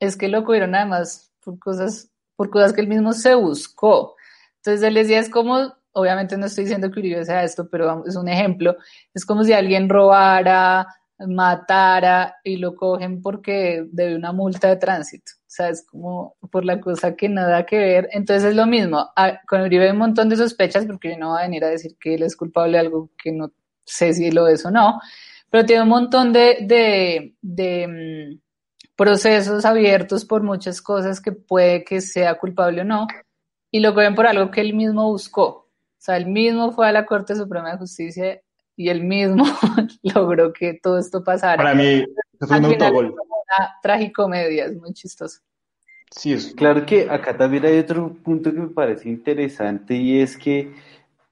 es que lo cogieron además por cosas por cosas que él mismo se buscó. Entonces él decía, es como, obviamente no estoy diciendo que Uribe sea esto, pero es un ejemplo, es como si alguien robara, matara y lo cogen porque debe una multa de tránsito. O sea, es como por la cosa que nada que ver. Entonces es lo mismo. Ah, con Uribe hay un montón de sospechas porque yo no voy a venir a decir que él es culpable de algo que no sé si lo es o no, pero tiene un montón de, de, de mm, procesos abiertos por muchas cosas que puede que sea culpable o no, y lo cogen por algo que él mismo buscó. O sea, él mismo fue a la Corte Suprema de Justicia y él mismo [LAUGHS] logró que todo esto pasara. Para mí, fue un autogol. Una tragicomedia, es muy chistoso. Sí, es claro que acá también hay otro punto que me parece interesante y es que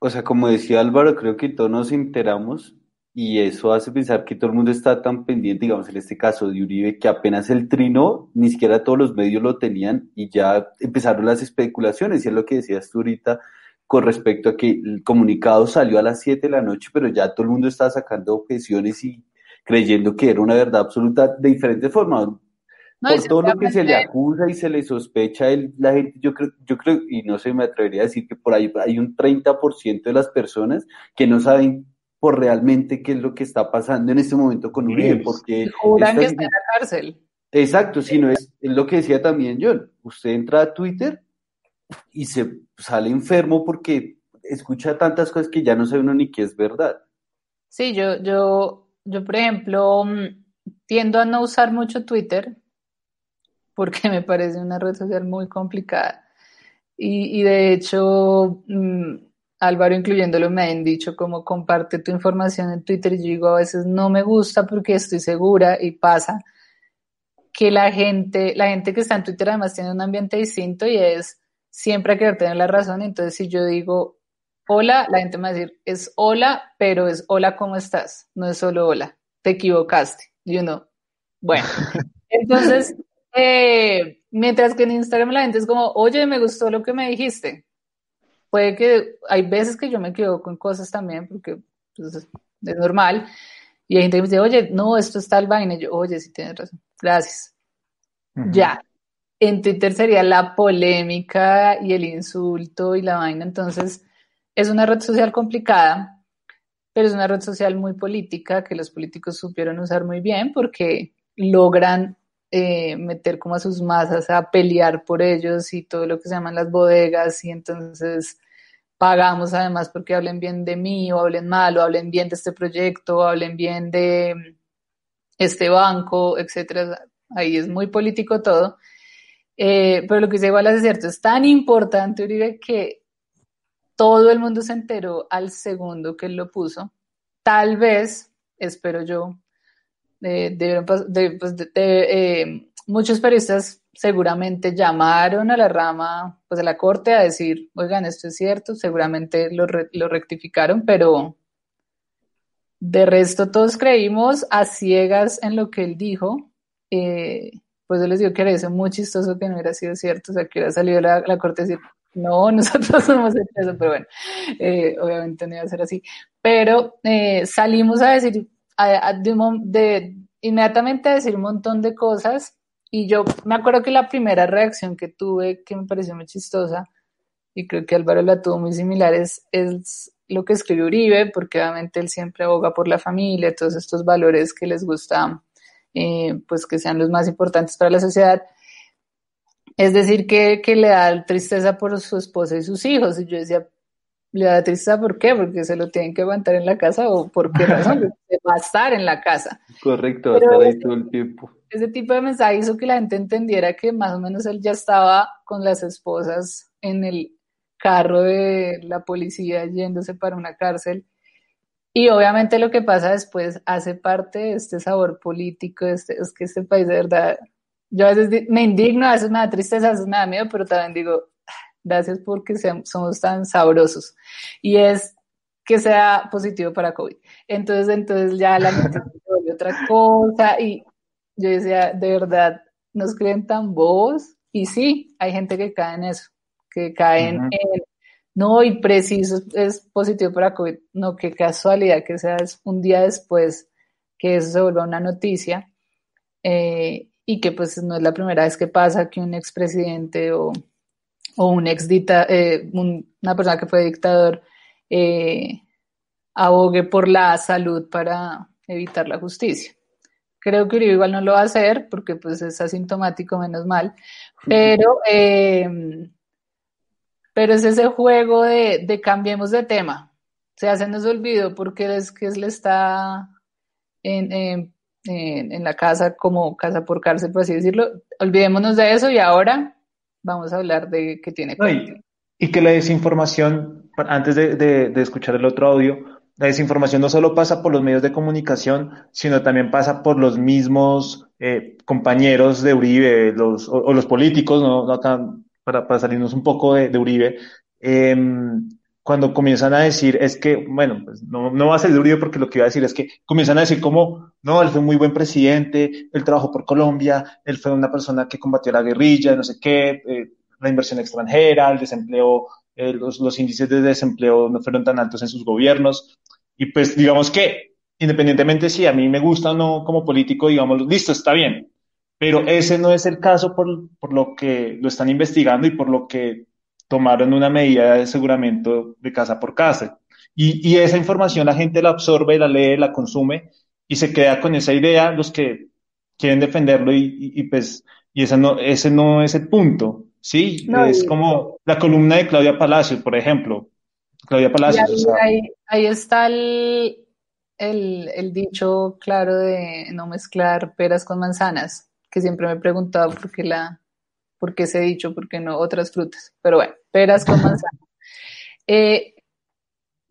o sea, como decía Álvaro, creo que todos nos enteramos y eso hace pensar que todo el mundo está tan pendiente, digamos, en este caso de Uribe, que apenas el trino, ni siquiera todos los medios lo tenían y ya empezaron las especulaciones, y es lo que decías tú ahorita con respecto a que el comunicado salió a las 7 de la noche, pero ya todo el mundo está sacando objeciones y creyendo que era una verdad absoluta de diferentes formas. por todo lo que se le acusa y se le sospecha, la gente, yo creo, yo creo, y no sé, me atrevería a decir que por ahí hay un 30% de las personas que no saben por realmente qué es lo que está pasando en este momento con Uribe, porque... Juran que está en la cárcel. Exacto, sino es, es lo que decía también John. Usted entra a Twitter y se sale enfermo porque escucha tantas cosas que ya no sabe uno ni qué es verdad. Sí, yo, yo, yo, por ejemplo, mm, tiendo a no usar mucho Twitter porque [LAUGHS] me parece una red social muy complicada. Y, y de hecho, mm, Álvaro incluyéndolo me han dicho como comparte tu información en Twitter yo digo a veces no me gusta porque estoy segura y pasa que la gente, la gente que está en Twitter además tiene un ambiente distinto y es siempre querer tener la razón. Entonces si yo digo hola, la gente me va a decir es hola, pero es hola, ¿cómo estás? No es solo hola, te equivocaste. You know. Bueno, [LAUGHS] entonces, eh, mientras que en Instagram la gente es como, oye, me gustó lo que me dijiste puede que hay veces que yo me equivoco en cosas también, porque pues, es normal. Y hay gente que me dice, oye, no, esto está al vaina. Y yo, oye, sí tienes razón. Gracias. Ya. En Twitter sería la polémica y el insulto y la vaina. Entonces, es una red social complicada, pero es una red social muy política que los políticos supieron usar muy bien porque logran eh, meter como a sus masas a pelear por ellos y todo lo que se llaman las bodegas y entonces pagamos además porque hablen bien de mí o hablen mal o hablen bien de este proyecto o hablen bien de este banco, etcétera. Ahí es muy político todo. Eh, pero lo que dice igual es cierto, es tan importante, Uribe, que todo el mundo se enteró al segundo que él lo puso. Tal vez, espero yo, de, pues, eh, muchos periodistas seguramente llamaron a la rama, pues a la corte a decir, oigan, esto es cierto, seguramente lo, lo rectificaron, pero de resto todos creímos a ciegas en lo que él dijo. Eh, pues yo les digo que era eso muy chistoso que no hubiera sido cierto, o sea, que hubiera salido la, la corte a decir, no, [LAUGHS] nosotros no hemos hecho eso, pero bueno, eh, obviamente no iba a ser así. Pero eh, salimos a decir, a, de, inmediatamente a decir un montón de cosas y yo me acuerdo que la primera reacción que tuve, que me pareció muy chistosa, y creo que Álvaro la tuvo muy similar, es, lo que escribió Uribe, porque obviamente él siempre aboga por la familia, todos estos valores que les gusta, eh, pues que sean los más importantes para la sociedad. Es decir, que, que le da tristeza por su esposa y sus hijos. Y yo decía, le da tristeza, ¿por qué? Porque se lo tienen que aguantar en la casa o por qué razón, [LAUGHS] va a estar en la casa. Correcto, va a estar ahí todo el tiempo. Ese tipo de mensaje hizo que la gente entendiera que más o menos él ya estaba con las esposas en el carro de la policía yéndose para una cárcel. Y obviamente lo que pasa después hace parte de este sabor político, este, es que este país de verdad, yo a veces me indigno, a veces me da tristeza, a veces me da miedo, pero también digo, gracias porque somos tan sabrosos. Y es que sea positivo para COVID. Entonces, entonces ya la gente se otra cosa y yo decía, de verdad, nos creen tan bobos y sí, hay gente que cae en eso, que caen en, no, y preciso es positivo para COVID, no, qué casualidad que sea un día después que eso se vuelva una noticia eh, y que pues no es la primera vez que pasa que un expresidente o o un ex eh, una persona que fue dictador eh, abogue por la salud para evitar la justicia. Creo que Uribe igual no lo va a hacer porque pues es asintomático, menos mal, [LAUGHS] pero, eh, pero es ese juego de, de, cambiemos de tema. Se hace nos olvido porque es que él está en, en, en la casa como casa por cárcel, por así decirlo. Olvidémonos de eso y ahora vamos a hablar de que tiene y, que la desinformación, antes de, escuchar el otro audio, la desinformación no solo pasa por los medios de comunicación, sino también pasa por los mismos eh, compañeros de Uribe, los, o, los políticos, ¿no? Para, salirnos un poco de, Uribe. Em, cuando comienzan a decir, es que, bueno, pues no, no va a ser de porque lo que iba a decir es que comienzan a decir como, no, él fue muy buen presidente, él trabajó por Colombia, él fue una persona que combatió la guerrilla, no sé qué, eh, la inversión extranjera, el desempleo, eh, los, los índices de desempleo no fueron tan altos en sus gobiernos. Y pues digamos que, independientemente si a mí me gusta o no como político, digamos, listo, está bien. Pero ese no es el caso por, por lo que lo están investigando y por lo que tomaron una medida de aseguramiento de casa por casa. Y, y, esa información la gente la absorbe, la lee, la consume y se queda con esa idea los que quieren defenderlo y, y, pues y ese no, ese no es el punto, ¿sí? es como la columna de Claudia Palacios, por ejemplo. Claudia Palacios. Ahí, o sea, ahí, ahí, está el, el, el, dicho claro de no mezclar peras con manzanas, que siempre me he preguntado por qué la, por qué ese dicho, por qué no otras frutas. Pero bueno, peras con [LAUGHS] manzanas. Eh,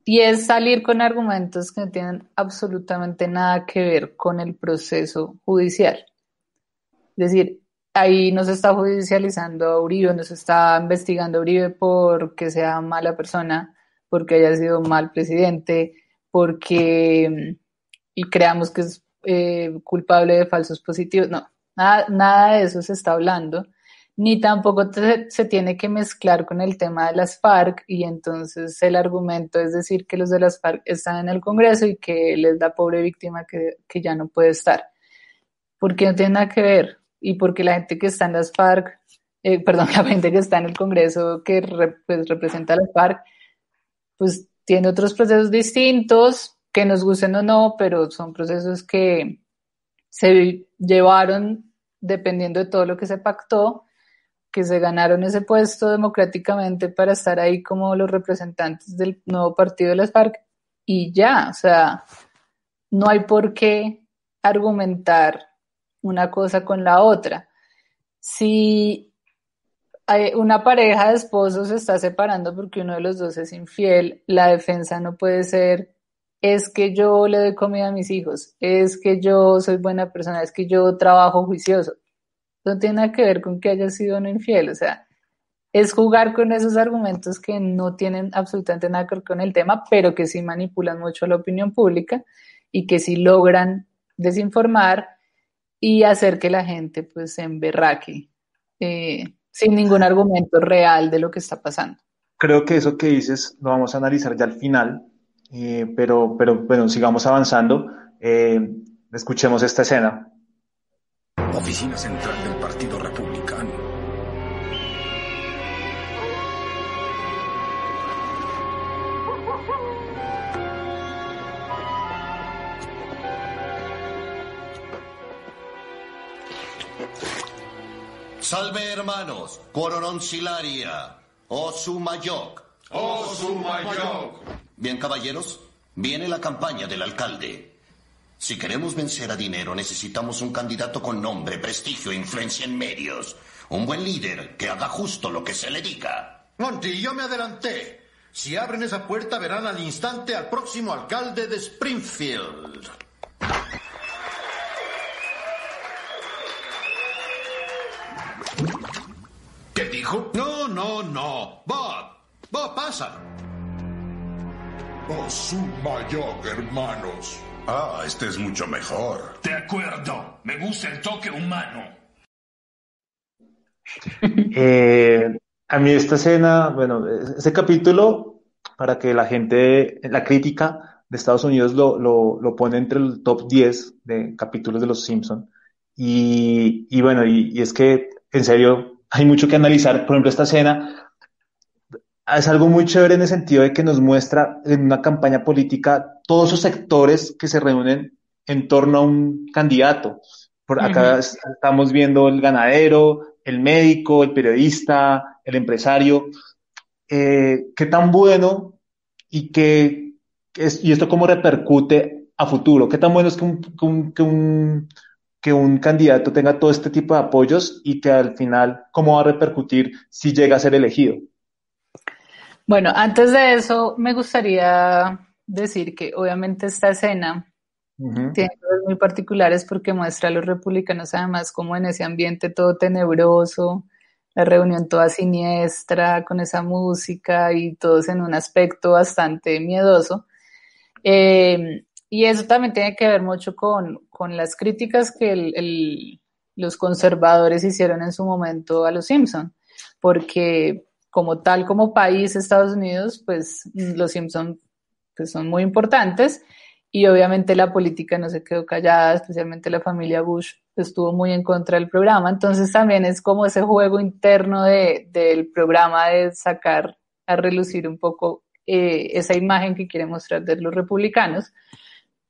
y es salir con argumentos que no tienen absolutamente nada que ver con el proceso judicial. Es decir, ahí no se está judicializando a Uribe, no se está investigando a Uribe porque sea mala persona, porque haya sido mal presidente, porque y creamos que es eh, culpable de falsos positivos. No, nada, de eso se está hablando ni tampoco se tiene que mezclar con el tema de las FARC y entonces el argumento es decir que los de las FARC están en el Congreso y que él es la pobre víctima que, que ya no puede estar. Porque no tiene nada que ver y porque la gente que está en las FARC, eh, perdón, [LAUGHS] la gente que está en el Congreso que pues, representa a las FARC, pues tiene otros procesos distintos que nos gusten o no, pero son procesos que se llevaron dependiendo de todo lo que se pactó que se ganaron ese puesto democráticamente para estar ahí como los representantes del nuevo partido de las FARC y ya, o sea, no hay por qué argumentar una cosa con la otra. Si una pareja de esposos se está separando porque uno de los dos es infiel, la defensa no puede ser es que yo le doy comida a mis hijos, es que yo soy buena persona, es que yo trabajo juicioso no tiene nada que ver con que haya sido no infiel, o sea, es jugar con esos argumentos que no tienen absolutamente nada que ver con el tema, pero que sí manipulan mucho la opinión pública y que sí logran desinformar y hacer que la gente pues se emberraque eh, sin ningún argumento real de lo que está pasando. Creo que eso que dices lo vamos a analizar ya al final, eh, pero, pero bueno, sigamos avanzando. Eh, escuchemos esta escena. Oficina Central del Partido Republicano. Salve hermanos, Corononcilaria, Osumayok. Osumayok. Bien caballeros, viene la campaña del alcalde. Si queremos vencer a dinero, necesitamos un candidato con nombre, prestigio e influencia en medios. Un buen líder que haga justo lo que se le diga. Monty, yo me adelanté. Si abren esa puerta, verán al instante al próximo alcalde de Springfield. ¿Qué dijo? No, no, no. Bob. Bob, pasa. Oh, su mayor, hermanos. Ah, este es mucho mejor. De acuerdo, me gusta el toque humano. Eh, a mí esta escena, bueno, ese capítulo, para que la gente, la crítica de Estados Unidos lo, lo, lo pone entre el top 10 de capítulos de Los Simpson. Y, y bueno, y, y es que, en serio, hay mucho que analizar. Por ejemplo, esta escena es algo muy chévere en el sentido de que nos muestra en una campaña política todos esos sectores que se reúnen en torno a un candidato. Por acá uh -huh. estamos viendo el ganadero, el médico, el periodista, el empresario. Eh, qué tan bueno y que es, y esto cómo repercute a futuro. Qué tan bueno es que un, que un, que un que un candidato tenga todo este tipo de apoyos y que al final cómo va a repercutir si llega a ser elegido. Bueno, antes de eso, me gustaría decir que obviamente esta escena uh -huh. tiene cosas muy particulares porque muestra a los republicanos además como en ese ambiente todo tenebroso, la reunión toda siniestra con esa música y todos en un aspecto bastante miedoso. Eh, y eso también tiene que ver mucho con, con las críticas que los conservadores hicieron en su momento a los Simpson, porque como tal, como país, Estados Unidos, pues los Simpson pues, son muy importantes y obviamente la política no se quedó callada, especialmente la familia Bush estuvo muy en contra del programa, entonces también es como ese juego interno de, del programa de sacar a relucir un poco eh, esa imagen que quiere mostrar de los republicanos,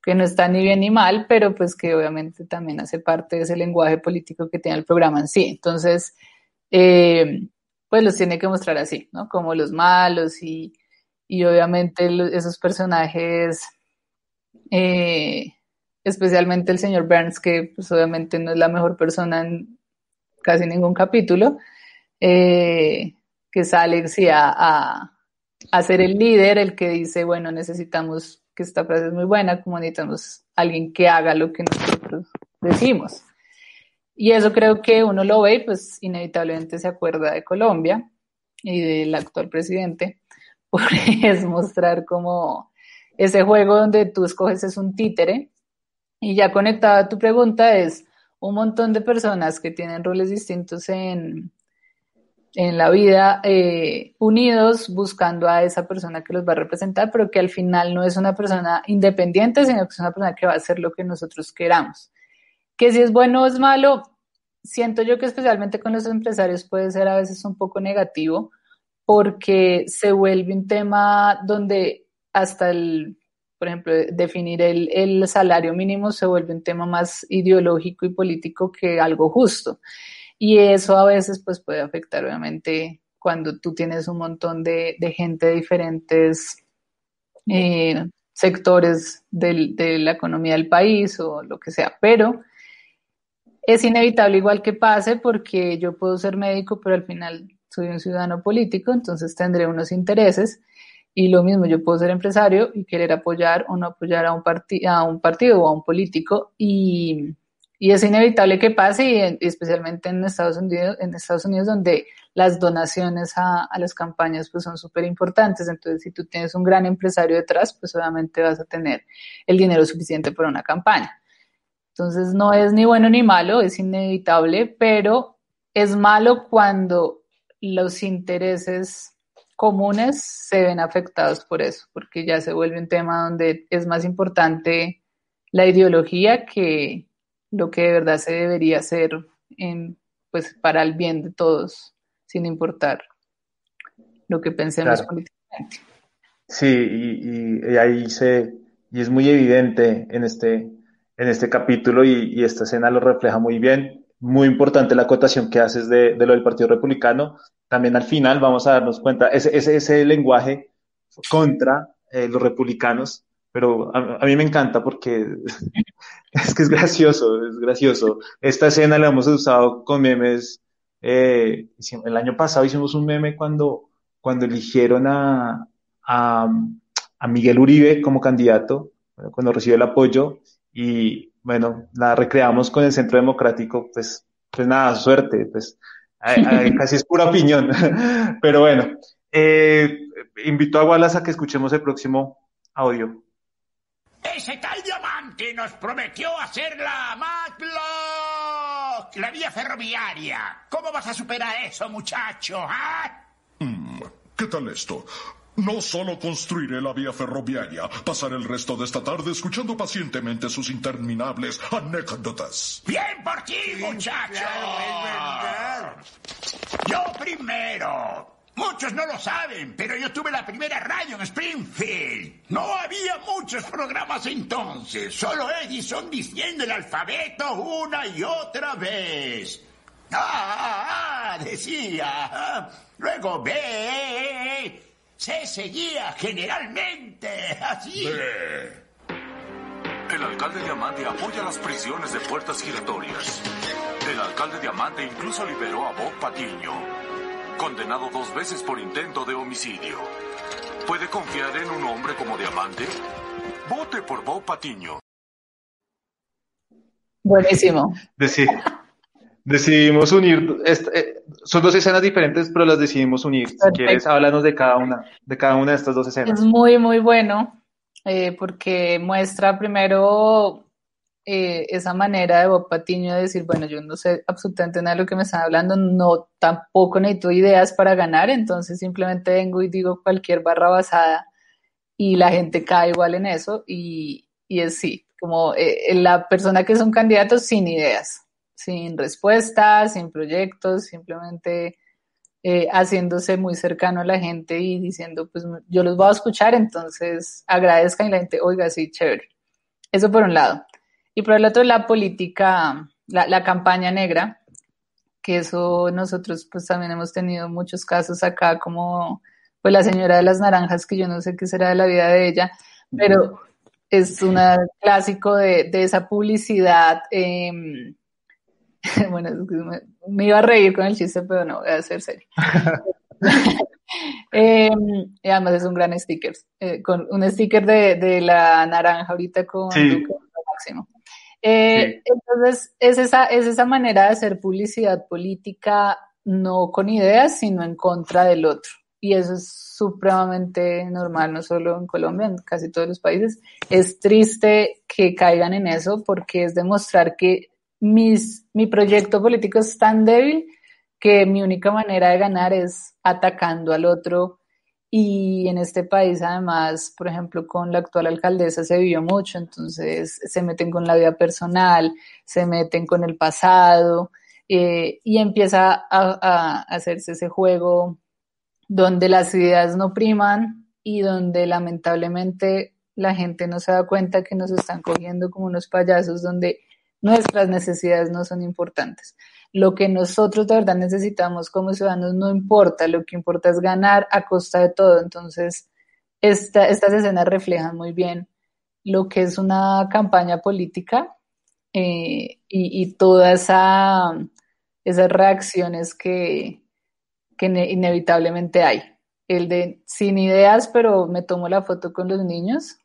que no está ni bien ni mal, pero pues que obviamente también hace parte de ese lenguaje político que tiene el programa en sí. Entonces, eh, pues los tiene que mostrar así, ¿no? Como los malos y, y obviamente esos personajes eh, especialmente el señor Burns, que pues obviamente no es la mejor persona en casi ningún capítulo, eh, que sale a, a, ser el líder, el que dice, bueno, necesitamos, que esta frase es muy buena, como necesitamos alguien que haga lo que nosotros decimos. Y eso creo que uno lo ve y pues inevitablemente se acuerda de Colombia y del actual presidente, [LAUGHS] porque es mostrar como ese juego donde tú escoges es un títere y ya conectada a tu pregunta es un montón de personas que tienen roles distintos en, en la vida, eh, unidos buscando a esa persona que los va a representar, pero que al final no es una persona independiente, sino que es una persona que va a hacer lo que nosotros queramos. Que si es bueno o es malo, siento yo que especialmente con los empresarios puede ser a veces un poco negativo, porque se vuelve un tema donde hasta el por ejemplo, definir el, salario mínimo se vuelve un tema más ideológico y político que algo justo. Y eso a veces pues puede afectar obviamente cuando tú tienes un montón de, gente de diferentes eh, sectores de la economía del país o lo que sea. Pero es inevitable igual que pase porque yo puedo ser médico, pero al final soy un ciudadano político, entonces tendré unos intereses y lo mismo, yo puedo ser empresario y querer apoyar o no apoyar a un, a un partido o a un político y, y es inevitable que pase y, especialmente en Estados Unidos, en Estados Unidos donde las donaciones a, a las campañas pues son súper importantes. Entonces, si tú tienes un gran empresario detrás, pues obviamente vas a tener el dinero suficiente para una campaña. Entonces, no es ni bueno ni malo, es inevitable, pero es malo cuando los intereses comunes se ven afectados por eso, porque ya se vuelve un tema donde es más importante la ideología que lo que de verdad se debería hacer en, pues, para el bien de todos, sin importar lo que pensemos políticamente. Sí, y, ahí se, y es muy evidente en este, en este capítulo y, y, esta escena lo refleja muy bien. Muy importante la acotación que haces de, de lo del Partido Republicano, también al final vamos a darnos cuenta, ese, ese, ese lenguaje contra eh, los republicanos, pero a, mí me encanta porque [LAUGHS] es que es gracioso, es gracioso. Esta escena la hemos usado con memes. Eh, el año pasado hicimos un meme cuando, cuando eligieron a, a, a Miguel Uribe como candidato, cuando recibió el apoyo, y bueno, la recreamos con el Centro Democrático, pues, pues nada, suerte, pues [LAUGHS] casi es pura opinión. [LAUGHS] Pero bueno, eh, invito a Wallace a que escuchemos el próximo audio. Ese tal diamante nos prometió hacerla más la vía ferroviaria. ¿Cómo vas a superar eso, muchacho? Ah? Mm, ¿Qué tal esto? No solo construiré la vía ferroviaria, pasaré el resto de esta tarde escuchando pacientemente sus interminables anécdotas. Bien por ti, muchacho. Yo primero. Muchos no lo saben, pero yo tuve la primera radio en Springfield. No había muchos programas entonces, solo Edison diciendo el alfabeto una y otra vez. Ah, ah, ah decía. Luego B, se seguía generalmente así. El alcalde Diamante apoya las prisiones de puertas giratorias. El alcalde Diamante incluso liberó a Bob Patiño, condenado dos veces por intento de homicidio. ¿Puede confiar en un hombre como Diamante? Vote por Bob Patiño. Buenísimo. Decir, decidimos unir, eh, son dos escenas diferentes, pero las decidimos unir. Si quieres, háblanos de cada una, de cada una de estas dos escenas. Es muy, muy bueno, eh, porque muestra primero eh, esa manera de Bob Patiño de decir, bueno, yo no sé absolutamente nada de lo que me están hablando, no tampoco necesito ideas para ganar, entonces simplemente vengo y digo cualquier barra basada y la gente cae igual en eso y, y es sí, como la persona que es un candidato sin ideas sin respuestas, sin proyectos, simplemente eh, haciéndose muy cercano a la gente y diciendo, pues yo los voy a escuchar, entonces agradezcan y la gente, oiga, sí, chévere. Eso por un lado. Y por el otro, la política, la, campaña negra, que eso nosotros pues también hemos tenido muchos casos acá, como pues la señora de las naranjas, que yo no sé qué será de la vida de ella, pero es un clásico de, esa publicidad. Eh, [LAUGHS] bueno, me, iba a reír con el chiste, pero no, voy a ser serio. [LAUGHS] Em, y además es un gran sticker, eh, con un sticker de, la naranja ahorita con máximo. Eh, entonces, es esa, es esa manera de hacer publicidad política no con ideas, sino en contra del otro. Y eso es supremamente normal, no solo en Colombia, en casi todos los países. Es triste que caigan en eso porque es demostrar que mis, mi proyecto político es tan débil que mi única manera de ganar es atacando al otro. Y en este país, además, por ejemplo, con la actual alcaldesa se vivió mucho, entonces se meten con la vida personal, se meten con el pasado, eh, y empieza a, a, hacerse ese juego donde las ideas no priman y donde lamentablemente la gente no se da cuenta que nos están cogiendo como unos payasos, donde nuestras necesidades no son importantes. Lo que nosotros de verdad necesitamos como ciudadanos no importa, lo que importa es ganar a costa de todo. Entonces, esta, estas escenas reflejan muy bien lo que es una campaña política eh, y, todas esa, esas reacciones que, que inevitablemente hay. El de sin ideas, pero me tomo la foto con los niños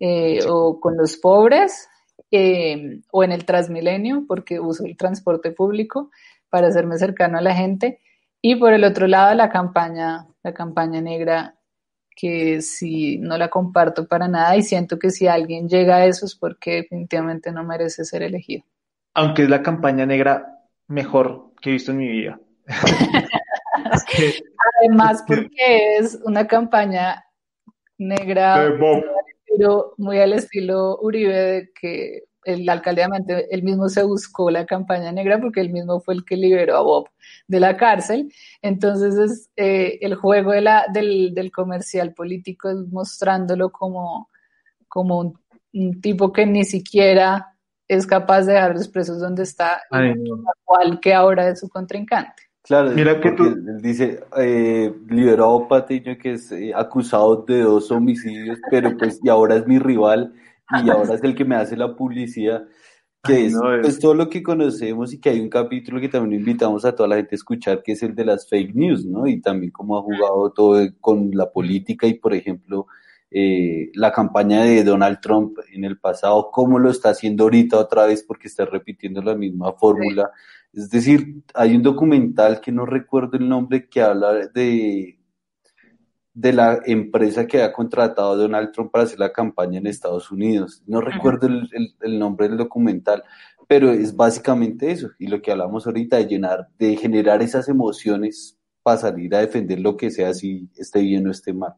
eh, o con los pobres, eh, o en el Transmilenio, porque uso el transporte público para hacerme cercano a la gente. Y por el otro lado, la campaña, la campaña negra, que si no la comparto para nada y siento que si alguien llega a eso es porque definitivamente no merece ser elegido. Aunque es la campaña negra mejor que he visto en mi vida. [LAUGHS] Además, porque es una campaña negra pero muy al estilo Uribe, de que el alcalde de él mismo se buscó la campaña negra porque él mismo fue el que liberó a Bob de la cárcel. Entonces, es, eh, el juego de la, del, del, comercial político es mostrándolo como, como un, tipo que ni siquiera es capaz de dejar los presos donde está, igual que ahora es su contrincante. Claro, Mira que tú... él dice, eh, liberó a Patiño que es eh, acusado de dos homicidios, pero pues y ahora es mi rival y ahora es el que me hace la publicidad, que es, pues, todo lo que conocemos y que hay un capítulo que también invitamos a toda la gente a escuchar, que es el de las fake news, ¿no? Y también cómo ha jugado todo con la política y, por ejemplo, eh, la campaña de Donald Trump en el pasado, cómo lo está haciendo ahorita otra vez porque está repitiendo la misma fórmula. Es decir, hay un documental que no recuerdo el nombre que habla de, de la empresa que ha contratado a Donald Trump para hacer la campaña en Estados Unidos. No recuerdo el, nombre del documental, pero es básicamente eso. Y lo que hablamos ahorita de llenar, de generar esas emociones para salir a defender lo que sea, si esté bien o esté mal.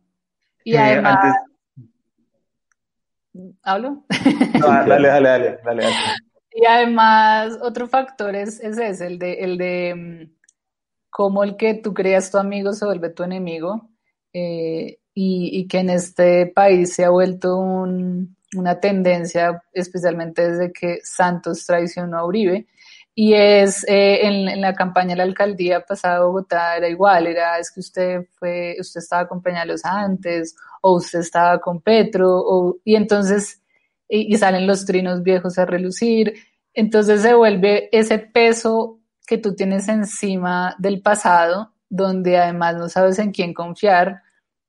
Y además... ¿Hablo? dale, dale, dale, dale. Y además, otro factor es, ese, el de, el de mm, cómo el que tú creas tu amigo se vuelve tu enemigo eh, y, que en este país se ha vuelto una tendencia, especialmente desde que Santos traicionó a Uribe. Y es eh, en, la campaña de la alcaldía pasada de Bogotá era igual, era es que usted fue, usted estaba con Peñalos antes, o usted estaba con Petro, o, y entonces y, salen los trinos viejos a relucir. Entonces se vuelve ese peso que tú tienes encima del pasado, donde además no sabes en quién confiar,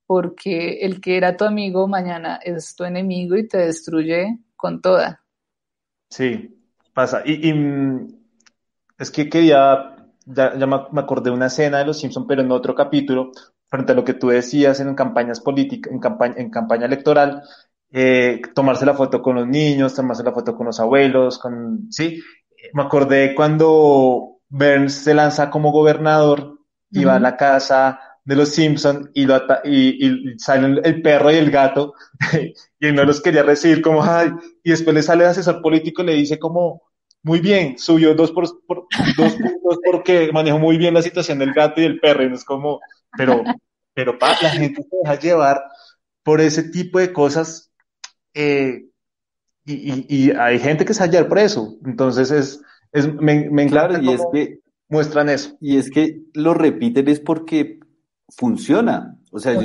porque el que era tu amigo mañana es tu enemigo y te destruye con toda. Sí, pasa. Y, es que quería, ya, ya me acordé de una escena de Los Simpson, pero en otro capítulo, frente a lo que tú decías en campañas políticas, en campaña electoral, eh, tomarse la foto con los niños, tomarse la foto con los abuelos, con, sí, me acordé cuando Burns se lanza como gobernador y va a la casa de los Simpson y, lo y, y salen el perro y el gato [LAUGHS] y no los quería recibir como, ay, y después le sale el asesor político y le dice como, muy bien, subió dos, por, dos puntos porque manejó muy bien la situación del gato y del perro y no es como, pero, pero pa, la gente se deja llevar por ese tipo de cosas eh, y, y, y, hay gente que se hallar por eso, entonces es, es me, me encanta y es que muestran eso. Y es que lo repiten es porque funciona. O sea,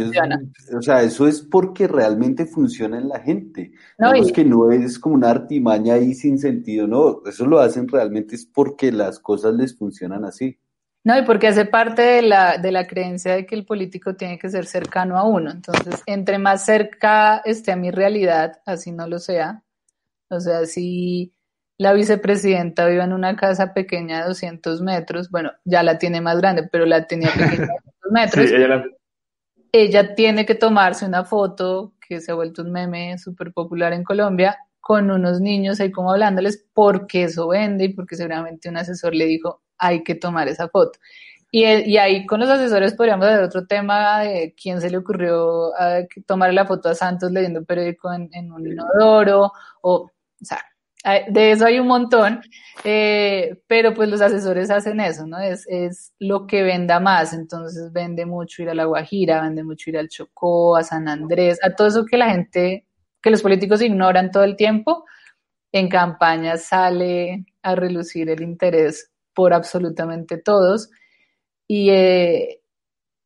o sea, eso es porque realmente funciona en la gente. No, es que no es como una artimaña ahí sin sentido, no. Eso lo hacen realmente es porque las cosas les funcionan así. No, y porque hace parte de la, de la creencia de que el político tiene que ser cercano a uno. Entonces, entre más cerca esté a mi realidad, así no lo sea. O sea, si la vicepresidenta vive en una casa pequeña de 200 metros, bueno, ya la tiene más grande, pero la tenía pequeña de 200 [LAUGHS] metros. ella, tiene que tomarse una foto que se ha vuelto un meme súper popular en Colombia con unos niños ahí como hablándoles porque eso vende y porque seguramente un asesor le dijo hay que tomar esa foto. Y, y, ahí con los asesores podríamos hacer otro tema de quién se le ocurrió a, tomar la foto a Santos leyendo un periódico en, en un inodoro, o, o sea, de eso hay un montón, eh, pero pues los asesores hacen eso, ¿no? Es, es lo que venda más, entonces vende mucho ir a La Guajira, vende mucho ir al Chocó, a San Andrés, a todo eso que la gente, que los políticos ignoran todo el tiempo, en campaña sale a relucir el interés por absolutamente todos y, eh,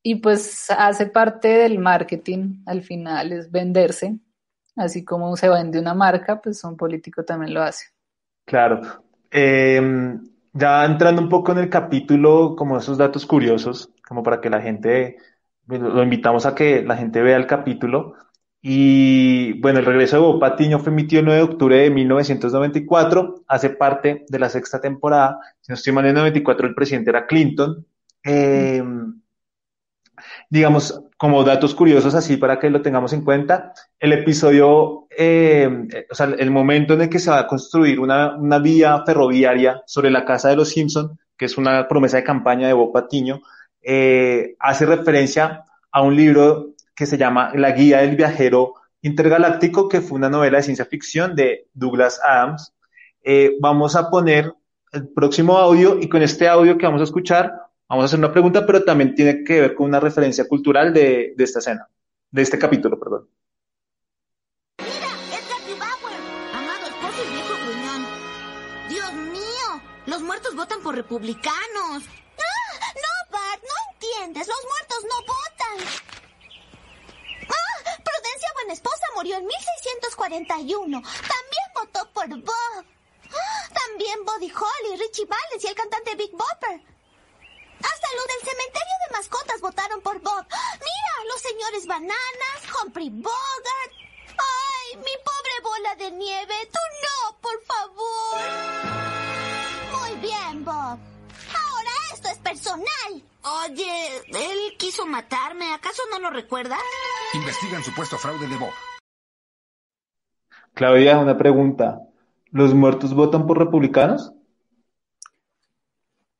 y pues hace parte del marketing al final, es venderse Así como se vende una marca, pues un político también lo hace. Claro. Em, ya entrando un poco en el capítulo, como esos datos curiosos, como para que la gente, lo invitamos a que la gente vea el capítulo. Y bueno, el regreso de Bob Patiño fue emitido el 9 de octubre de 1994, hace parte de la sexta temporada. Si no estoy mal, en 94 el presidente era Clinton. Eh, digamos, como datos curiosos así para que lo tengamos en cuenta, el episodio, eh, o sea, el momento en el que se va a construir una, una, vía ferroviaria sobre la casa de los Simpson, que es una promesa de campaña de Bob Patiño, eh, hace referencia a un libro que se llama La Guía del Viajero Intergaláctico, que fue una novela de ciencia ficción de Douglas Adams. Eh, vamos a poner el próximo audio y con este audio que vamos a escuchar Vamos a hacer una pregunta, pero también tiene que ver con una referencia cultural de, de esta escena, de este capítulo, perdón. Los muertos votan por republicanos. ¡Ah! No, Bart, no entiendes, los muertos no votan. ¡Ah! Buena Esposa murió en 1641. También votó por Bob. ¡Ah! También Buddy Holly, Richie Valens y el cantante Big Bopper. Hasta los del cementerio de mascotas votaron por Bob. Mira, los señores Bananas, Humphrey Bogart. ¡Ay, mi pobre bola de nieve! ¡Tú no, por favor! Muy bien, Bob. Es personal. Oye, él quiso matarme. ¿Acaso no lo recuerdas? Investigan supuesto fraude de Bob. Claudia, una pregunta. ¿Los muertos votan por republicanos?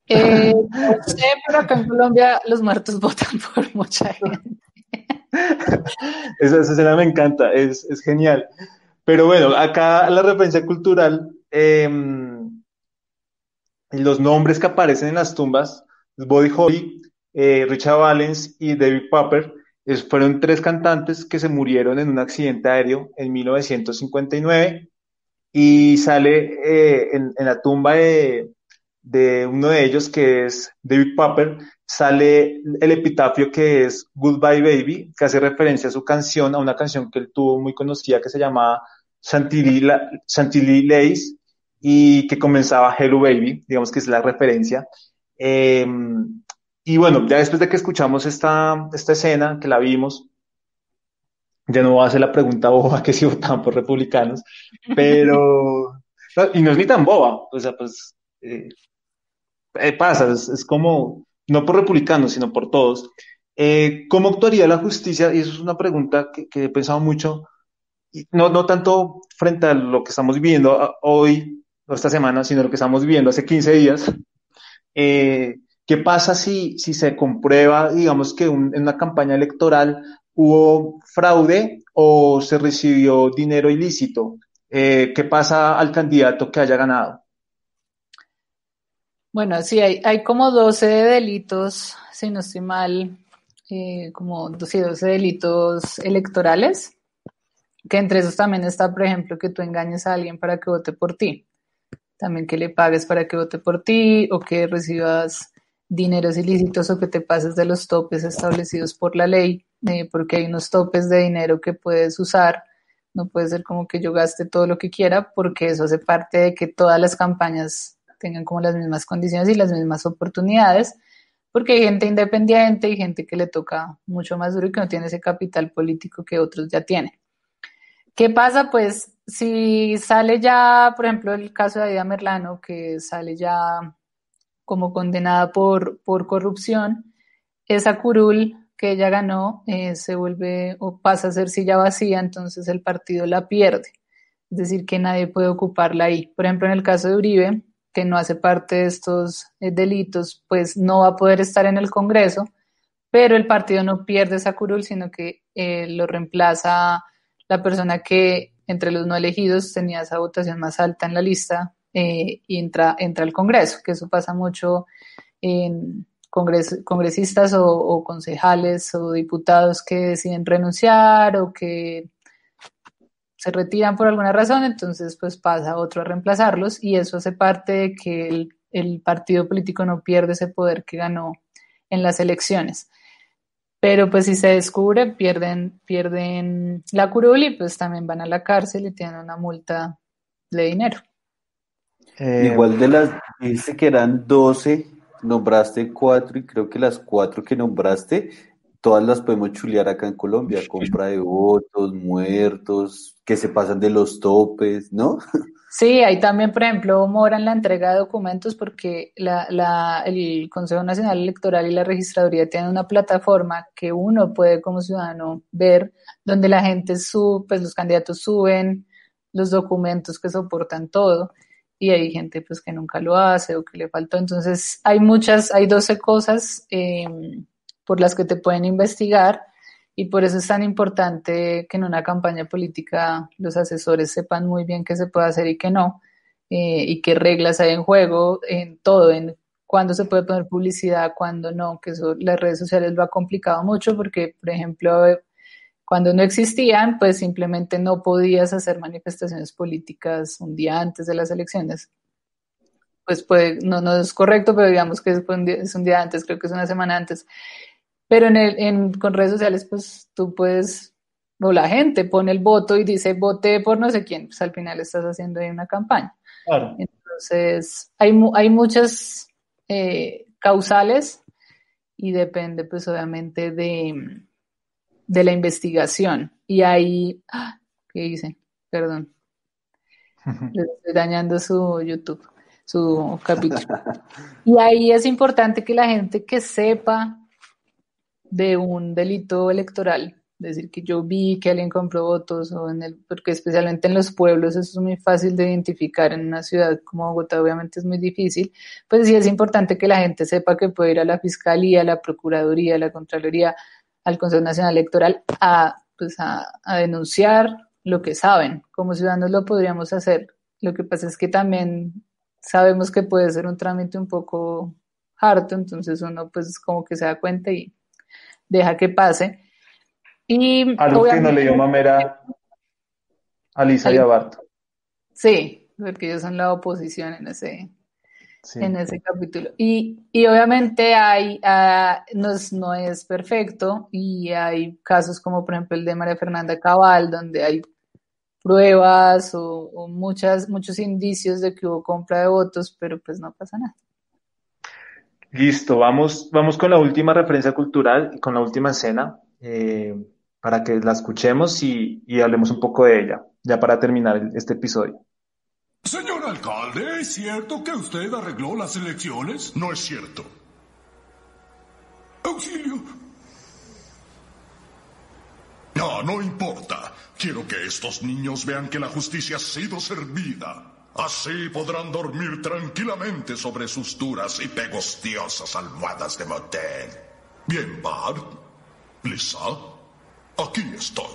Eh, no sé, pero acá en Colombia los muertos [LAUGHS] votan por mucha gente. esa, escena me encanta, es, es, genial. Pero bueno, acá la referencia cultural, eh, los nombres que aparecen en las tumbas, Buddy Holly, eh, Richard Valens y David Popper, fueron tres cantantes que se murieron en un accidente aéreo en 1959 y sale eh, en, en, la tumba de, uno de ellos, que es David Popper, sale el epitafio que es Goodbye Baby, que hace referencia a su canción, a una canción que él tuvo muy conocida que se llamaba Chantilly, Lace y que comenzaba Hello Baby, digamos que es la referencia. Eh, y bueno, ya después de que escuchamos esta, esta escena, que la vimos, ya no voy a hacer la pregunta boba que si votaban por republicanos, pero... [LAUGHS] Y no es ni tan boba, o sea, pues... Eh, eh, pasa, es, es, como, no por republicanos, sino por todos. Eh, ¿Cómo actuaría la justicia? Y eso es una pregunta que, que he pensado mucho, no, no tanto frente a lo que estamos viviendo hoy, o esta semana, sino lo que estamos viviendo hace 15 días. Eh, ¿Qué pasa si, si se comprueba, digamos, que en una campaña electoral hubo fraude o se recibió dinero ilícito? Eh, ¿Qué pasa al candidato que haya ganado? Bueno, sí, hay, hay como 12 delitos, si no estoy mal, eh, como 12, 12 delitos electorales, que entre esos también está, por ejemplo, que tú engañes a alguien para que vote por ti, también que le pagues para que vote por ti o que recibas dineros ilícitos o que te pases de los topes establecidos por la ley, eh, porque hay unos topes de dinero que puedes usar. No puede ser como que yo gaste todo lo que quiera, porque eso hace parte de que todas las campañas tengan como las mismas condiciones y las mismas oportunidades, porque hay gente independiente y gente que le toca mucho más duro y que no tiene ese capital político que otros ya tienen. ¿Qué pasa? Pues si sale ya, por ejemplo, el caso de Aida Merlano, que sale ya como condenada por, por corrupción, esa curul que ella ganó eh, se vuelve o pasa a ser silla vacía, entonces el partido la pierde. Es decir, que nadie puede ocuparla ahí. Por ejemplo, en el caso de Uribe, que no hace parte de estos eh, delitos, pues no va a poder estar en el Congreso, pero el partido no pierde esa curul, sino que eh, lo reemplaza la persona que entre los no elegidos tenía esa votación más alta en la lista eh, y entra, entra al Congreso, que eso pasa mucho en congresistas o, concejales o diputados que deciden renunciar o que se retiran por alguna razón, entonces pues pasa otro a reemplazarlos y eso hace parte de que el, el partido político no pierde ese poder que ganó en las elecciones. Pero pues si se descubre, pierden, pierden la curul y pues también van a la cárcel y tienen una multa de dinero. Eh, Igual de las, dice que eran 12, nombraste cuatro y creo que las cuatro que nombraste, todas las podemos chulear acá en Colombia, compra de votos, muertos, que se pasan de los topes, ¿no? [LAUGHS] Sí, hay también, por ejemplo, mora en la entrega de documentos porque la, la, el Consejo Nacional Electoral y la Registraduría tienen una plataforma que uno puede como ciudadano ver donde la gente sube, pues los candidatos suben los documentos que soportan todo y hay gente pues que nunca lo hace o que le faltó. Entonces hay muchas, hay 12 cosas eh, por las que te pueden investigar y por eso es tan importante que en una campaña política los asesores sepan muy bien qué se puede hacer y qué no, eh, y qué reglas hay en juego, en todo, en cuándo se puede poner publicidad, cuándo no, que eso las redes sociales lo ha complicado mucho porque, por ejemplo, cuando no existían, pues simplemente no podías hacer manifestaciones políticas un día antes de las elecciones. Pues puede, no, no es correcto, pero digamos que es un día antes, creo que es una semana antes. Pero en el, en, con redes sociales, pues tú puedes, o la gente pone el voto y dice voté por no sé quién, pues al final estás haciendo ahí una campaña. Claro. Entonces, hay, hay muchas eh, causales y depende, pues obviamente, de, de la investigación. Y ahí, ¡ah! ¿qué hice? Perdón. [LAUGHS] Le estoy dañando su YouTube, su capítulo. Y ahí es importante que la gente que sepa de un delito electoral, decir que yo vi que alguien compró votos o en el, porque especialmente en los pueblos eso es muy fácil de identificar en una ciudad como Bogotá obviamente es muy difícil, pues sí es importante que la gente sepa que puede ir a la fiscalía, a la procuraduría, a la contraloría, al Consejo Nacional Electoral a, pues a, a denunciar lo que saben. Como ciudadanos lo podríamos hacer. Lo que pasa es que también sabemos que puede ser un trámite un poco harto, entonces uno pues como que se da cuenta y deja que pase. Y Algo que no le dio mamera a Lisa y a Bart. Sí, porque ellos son la oposición en ese, en ese capítulo. Y, y obviamente hay, uh, no, es, no es perfecto y hay casos como por ejemplo el de María Fernanda Cabal, donde hay pruebas o, o, muchas, muchos indicios de que hubo compra de votos, pero pues no pasa nada. Listo, vamos, vamos con la última referencia cultural y con la última escena eh, para que la escuchemos y, y, hablemos un poco de ella, ya para terminar este episodio. Señoras alcalde, ¿es cierto que usted arregló las elecciones? No es cierto. Auxilio. No, no importa. Quiero que estos niños vean que la justicia ha sido servida. Así podrán dormir tranquilamente sobre sus duras y pegostiosas almohadas de motel. Bien, Bart. Lisa, aquí estoy.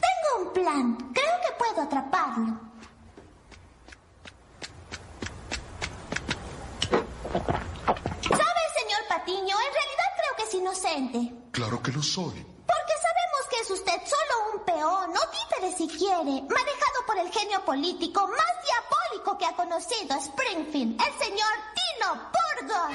Tengo un plan. Creo que puedo atraparlo. ¿Sabe, señor Patiño? En realidad creo que es inocente. Claro que lo soy. Porque sabemos que es usted solo un peón, o títere si quiere, manejado por el genio político más diabólico que ha conocido Springfield, el señor Tino Burgos.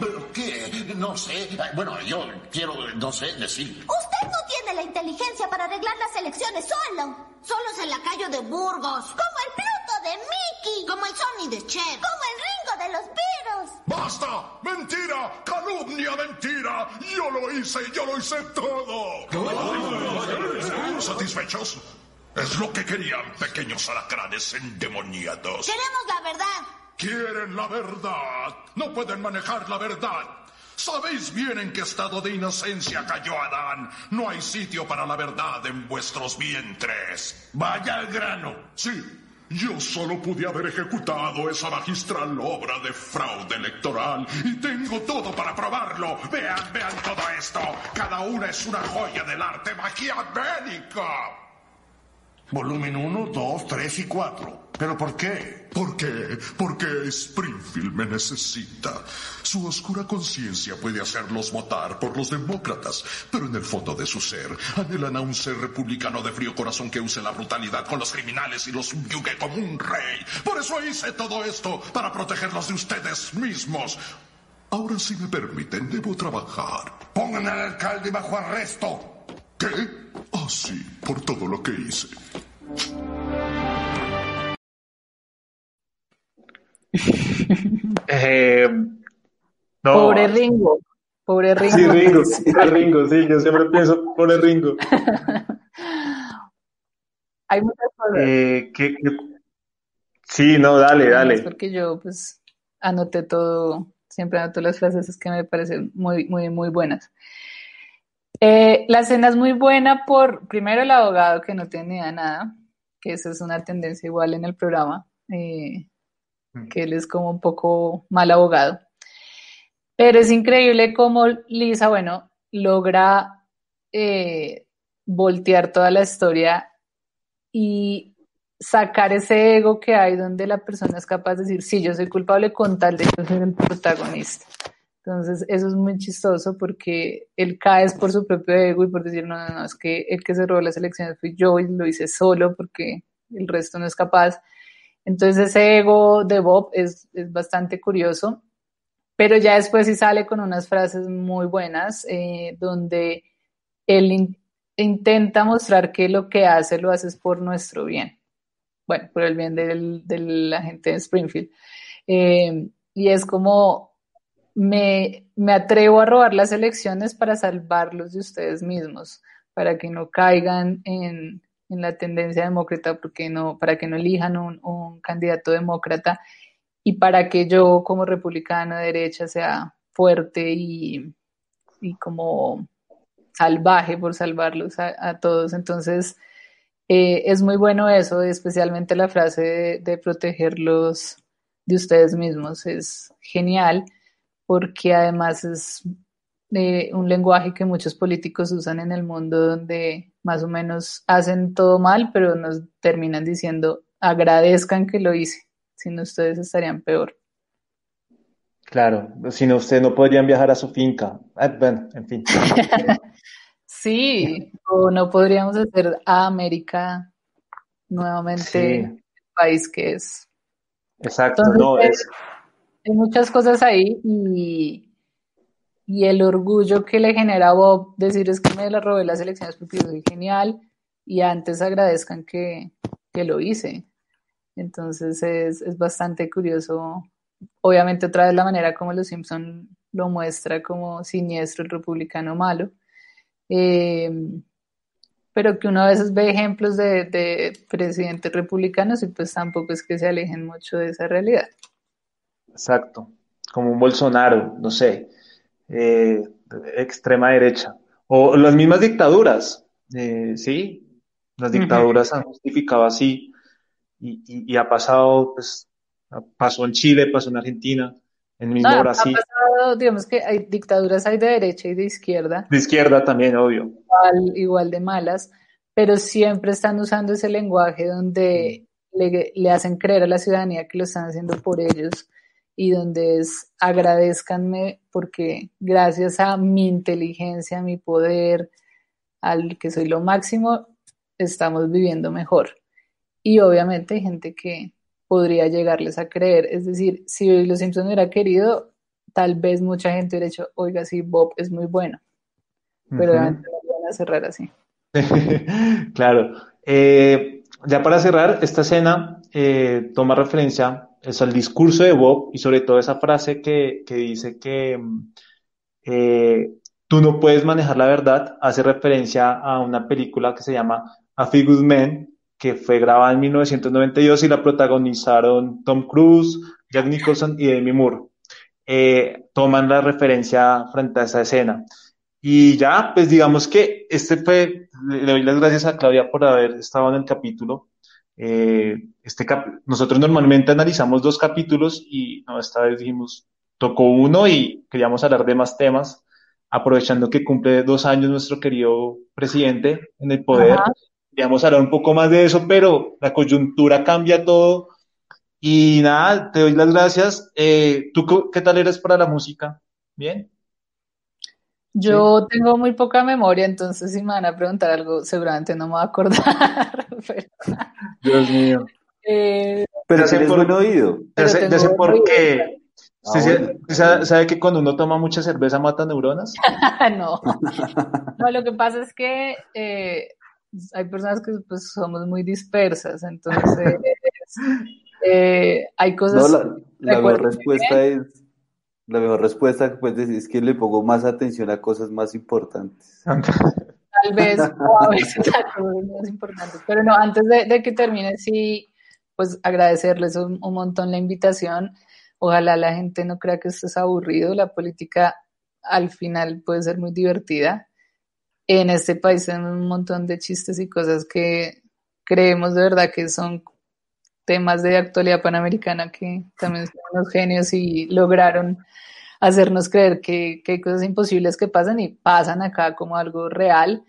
¿Pero qué? No sé. Bueno, yo quiero, no sé, decir. Usted no tiene la inteligencia para arreglar las elecciones solo. Solo es el lacayo de Burgos. Como el Pluto de Mickey. Como el Sony de Chef. Como el Ringo de los Beatles. ¡Basta! ¡Mentira! ¡Calumnia, mentira! ¡Yo lo hice! ¡Yo lo hice todo! ¿Satisfechos? Es lo que querían, pequeños alacranes endemoniados. Queremos la verdad. Quieren la verdad. No pueden manejar la verdad. Sabéis bien en qué estado de inocencia cayó Adán. No hay sitio para la verdad en vuestros vientres. Vaya al grano. Sí, yo solo pude haber ejecutado esa magistral obra de fraude electoral y tengo todo para probarlo. Vean, vean todo esto. Cada una es una joya del arte maquiavélico. Volumen 1, 2, 3 y 4. ¿Pero por qué? ¿Por qué? Porque Springfield me necesita. Su oscura conciencia puede hacerlos votar por los demócratas, pero en el fondo de su ser anhelan a un ser republicano de frío corazón que use la brutalidad con los criminales y los subyugue como un rey. Por eso hice todo esto, para protegerlos de ustedes mismos. Ahora, si me permiten, debo trabajar. Pongan al alcalde bajo arresto. ¿Qué? Ah, sí, por todo lo que hice. [LAUGHS] Eh, no. Pobre Ringo. Pobre Ringo. Sí, Ringo, sí, Ringo, sí, yo siempre pienso, pobre Ringo. [LAUGHS] Hay muchas cosas. Eh, ¿qué- qué? Sí, no, dale, Es dale. porque yo pues anoté todo, siempre anoto las frases es que me parecen muy, muy, muy buenas. Eh, la escena es muy buena por, primero, el abogado que no de nada, que esa es una tendencia igual en el programa, eh, que él es como un poco mal abogado. Pero es increíble cómo Lisa, bueno, logra eh, voltear toda la historia y sacar ese ego que hay donde la persona es capaz de decir, sí, yo soy culpable con tal de yo ser el protagonista. Entonces, eso es muy chistoso porque él cae por su propio ego y por decir, no, no, no, es que el que se robó las elecciones fui yo y lo hice solo porque el resto no es capaz. Entonces, ese ego de Bob es, es bastante curioso, pero ya después sí sale con unas frases muy buenas eh, donde él in- intenta mostrar que lo que hace lo haces por nuestro bien bueno, por el bien de la gente de Springfield. Eh, y es como, me, me atrevo a robar las elecciones para salvarlos de ustedes mismos, para que no caigan en, en la tendencia demócrata, porque no, para que no elijan un, un candidato demócrata y para que yo como republicana de derecha sea fuerte y, y como salvaje por salvarlos a, todos. Entonces, eh, es muy bueno eso, especialmente la frase de protegerlos de ustedes mismos. Es genial porque además es eh, un lenguaje que muchos políticos usan en el mundo donde más o menos hacen todo mal, pero nos terminan diciendo agradezcan que lo hice, si no ustedes estarían peor. Claro, si no, ustedes no podrían viajar a su finca. Ah, bueno, en fin. [LAUGHS] Sí, o no podríamos hacer a América nuevamente Sí. el país que es. Exacto, Entonces, no, eh, es, hay muchas cosas ahí y, y el orgullo que le genera a Bob decir es que me la robé las elecciones porque soy genial y antes agradezcan que, que lo hice. Entonces es, es bastante curioso. Obviamente otra vez la manera como los Simpson lo muestra como siniestro, el republicano malo. Eh, pero que uno a veces ve ejemplos de, de presidentes republicanos y pues tampoco es que se alejen mucho de esa realidad. Exacto, como un Bolsonaro, no sé, eh, extrema derecha, o las mismas dictaduras, eh, ¿sí? Las dictaduras han justificado así. Y, y, y ha pasado, pues, pasó en Chile, pasó en Argentina, en el mismo No, ha Brasil, pasado, digamos que hay dictaduras, hay de derecha y de izquierda, de izquierda también, obvio. igual, igual de malas, pero siempre están usando ese lenguaje donde le, le hacen creer a la ciudadanía que lo están haciendo por ellos y donde es agradezcanme porque gracias a mi inteligencia, a mi poder, al que soy lo máximo, estamos viviendo mejor. Y obviamente hay gente que podría llegarles a creer. Es decir, si Los Simpson hubiera querido, tal vez mucha gente hubiera dicho, oiga, sí, Bob es muy bueno. Pero Ujú. obviamente no lo van a cerrar así. [LAUGHS] Claro. Eh, ya para cerrar, esta escena eh, toma referencia es al discurso de Bob y sobre todo esa frase que, que dice que mm, eh, tú no puedes manejar la verdad, hace referencia a una película que se llama A Few Good Men, que fue grabada en 1992 y la protagonizaron Tom Cruise, Jack Nicholson y Demi Moore. Eh, toman la referencia frente a esa escena. Y ya, pues digamos que este fue, le doy las gracias a Claudia por haber estado en el capítulo. Eh, este cap- nosotros normalmente analizamos dos capítulos y no, esta vez dijimos, tocó uno y queríamos hablar de más temas, aprovechando que cumple dos años nuestro querido presidente en el poder. Ajá. Queríamos hablar un poco más de eso, pero la coyuntura cambia todo. Y nada, te doy las gracias. Eh, ¿tú qué tal eres para la música? ¿Bien? Yo tengo muy poca memoria, entonces si me van a preguntar algo, seguramente no me voy a acordar. [LAUGHS] Pero, Dios mío. eh, Pero tienes por- buen oído. Pero sé, ya por qué. Ah, ¿Usted sí- bueno. sabe, sabe que cuando uno toma mucha cerveza mata neuronas? [LAUGHS] no. No, lo que pasa es que eh, hay personas que pues somos muy dispersas, entonces [LAUGHS] eh, hay No, cosas. la, la mejor respuesta es, la mejor respuesta que puedes decir es que le pongo más atención a cosas más importantes. Tal vez, o a veces a cosas más importantes. Pero no, antes de, que termine, sí, pues agradecerles un, un montón la invitación. Ojalá la gente no crea que esto es aburrido. La política al final puede ser muy divertida. En este país tenemos un montón de chistes y cosas que creemos de verdad que son temas de actualidad panamericana que también son unos genios y lograron hacernos creer que, que hay cosas imposibles que pasan y pasan acá como algo real.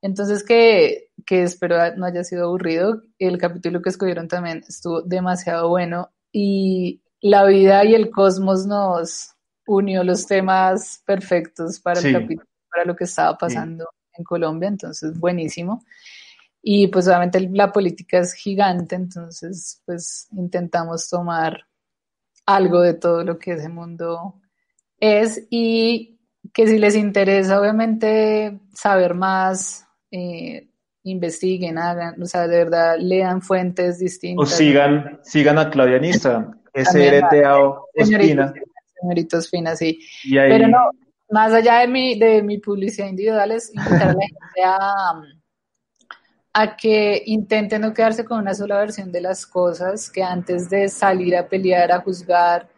Entonces, que, que espero no haya sido aburrido. El capítulo que escogieron también estuvo demasiado bueno y la vida y el cosmos nos unió los temas perfectos para Sí. el capítulo, para lo que estaba pasando en Colombia. Entonces, buenísimo. Y pues obviamente la política es gigante, entonces pues intentamos tomar algo de todo lo que ese mundo es y que si les interesa obviamente saber más, eh, investiguen, hagan, o sea, de verdad lean fuentes O distintas. sigan, sigan a Claudia También, SRTAO finas, señoritos finas, sí. Ahí, Pero no, más allá de mi, de mi publicidad individual es invitar a la gente a, a que intenten no quedarse con una sola versión de las cosas, que antes de salir a pelear, a juzgar,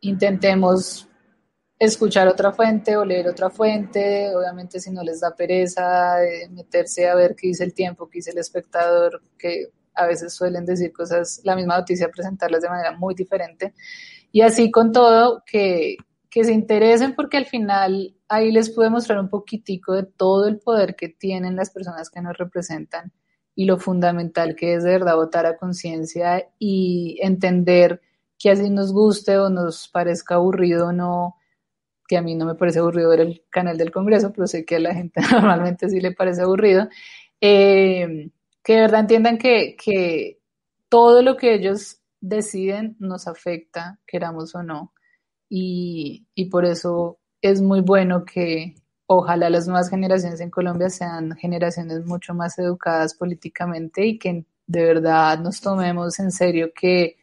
intentemos escuchar otra fuente o leer otra fuente, obviamente si no les da pereza de meterse a ver qué dice el tiempo, qué dice el espectador, que a veces suelen decir cosas, la misma noticia, presentarlas de manera muy diferente. Y así con todo, que, que se interesen porque al final ahí les pude mostrar un poquitico de todo el poder que tienen las personas que nos representan y lo fundamental que es de verdad votar a conciencia y entender que así nos guste o nos parezca aburrido o no, que a mí no me parece aburrido ver el canal del Congreso, pero sé que a la gente [LAUGHS] normalmente sí le parece aburrido, eh, que de verdad entiendan que, que todo lo que ellos deciden nos afecta, queramos o no, y, y por eso es muy bueno que ojalá las nuevas generaciones en Colombia sean generaciones mucho más educadas políticamente y que de verdad nos tomemos en serio que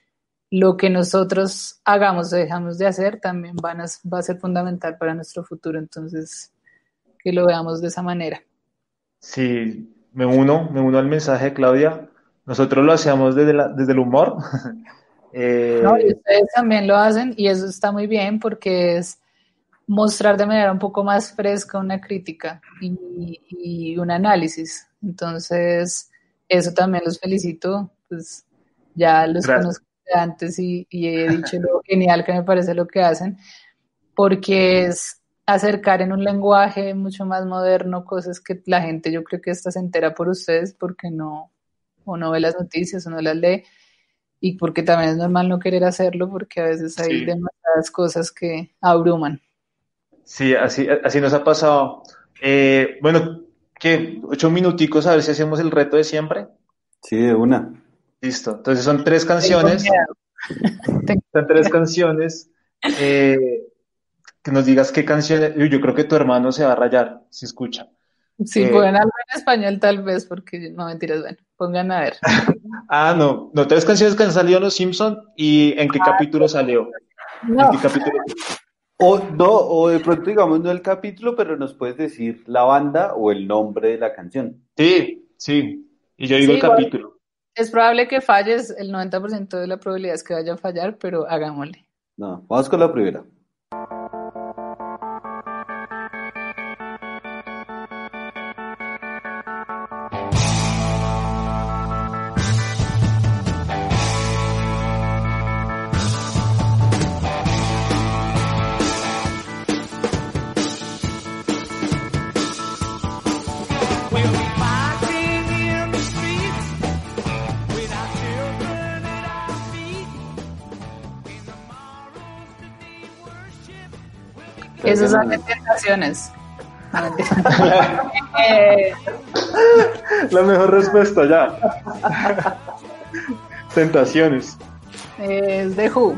lo que nosotros hagamos o dejamos de hacer también van a, va a ser fundamental para nuestro futuro. Entonces, que lo veamos de esa manera. sí, me uno, me uno al mensaje de Claudia. Nosotros lo hacíamos desde, la, desde el humor. [LAUGHS] eh, no, y ustedes también lo hacen y eso está muy bien porque es mostrar de manera un poco más fresca una crítica y, y un análisis. Entonces, eso también los felicito, pues ya los Gracias. conozco antes y, y he dicho lo genial que me parece lo que hacen, porque es acercar en un lenguaje mucho más moderno cosas que la gente yo creo que esta se entera por ustedes porque no o no ve las noticias o no las lee y porque también es normal no querer hacerlo porque a veces hay sí. demasiadas cosas que abruman. Sí, así, así nos ha pasado. Eh, bueno, ¿qué? Ocho minuticos a ver si hacemos el reto de siempre. Sí, de una. Listo. Entonces son tres canciones. [LAUGHS] son tres canciones. Eh, que nos digas qué canciones. Yo creo que tu hermano se va a rayar si escucha. Sí, eh, pueden hablar en español tal vez, porque no mentiras, bueno, pongan a ver. [LAUGHS] ah, no, no, tres canciones que han salido en Los Simpson y en qué ah, capítulo salió. No. ¿En qué capítulo? O no, o de pronto digamos no el capítulo, pero nos puedes decir la banda o el nombre de la canción. Sí, sí. Y yo digo sí, el igual, capítulo. Es probable que falles, el 90% de la probabilidad es que vaya a fallar, pero hagámosle. No, vamos con la primera. Esas son tentaciones. La mejor respuesta ya. Tentaciones. Es de Who.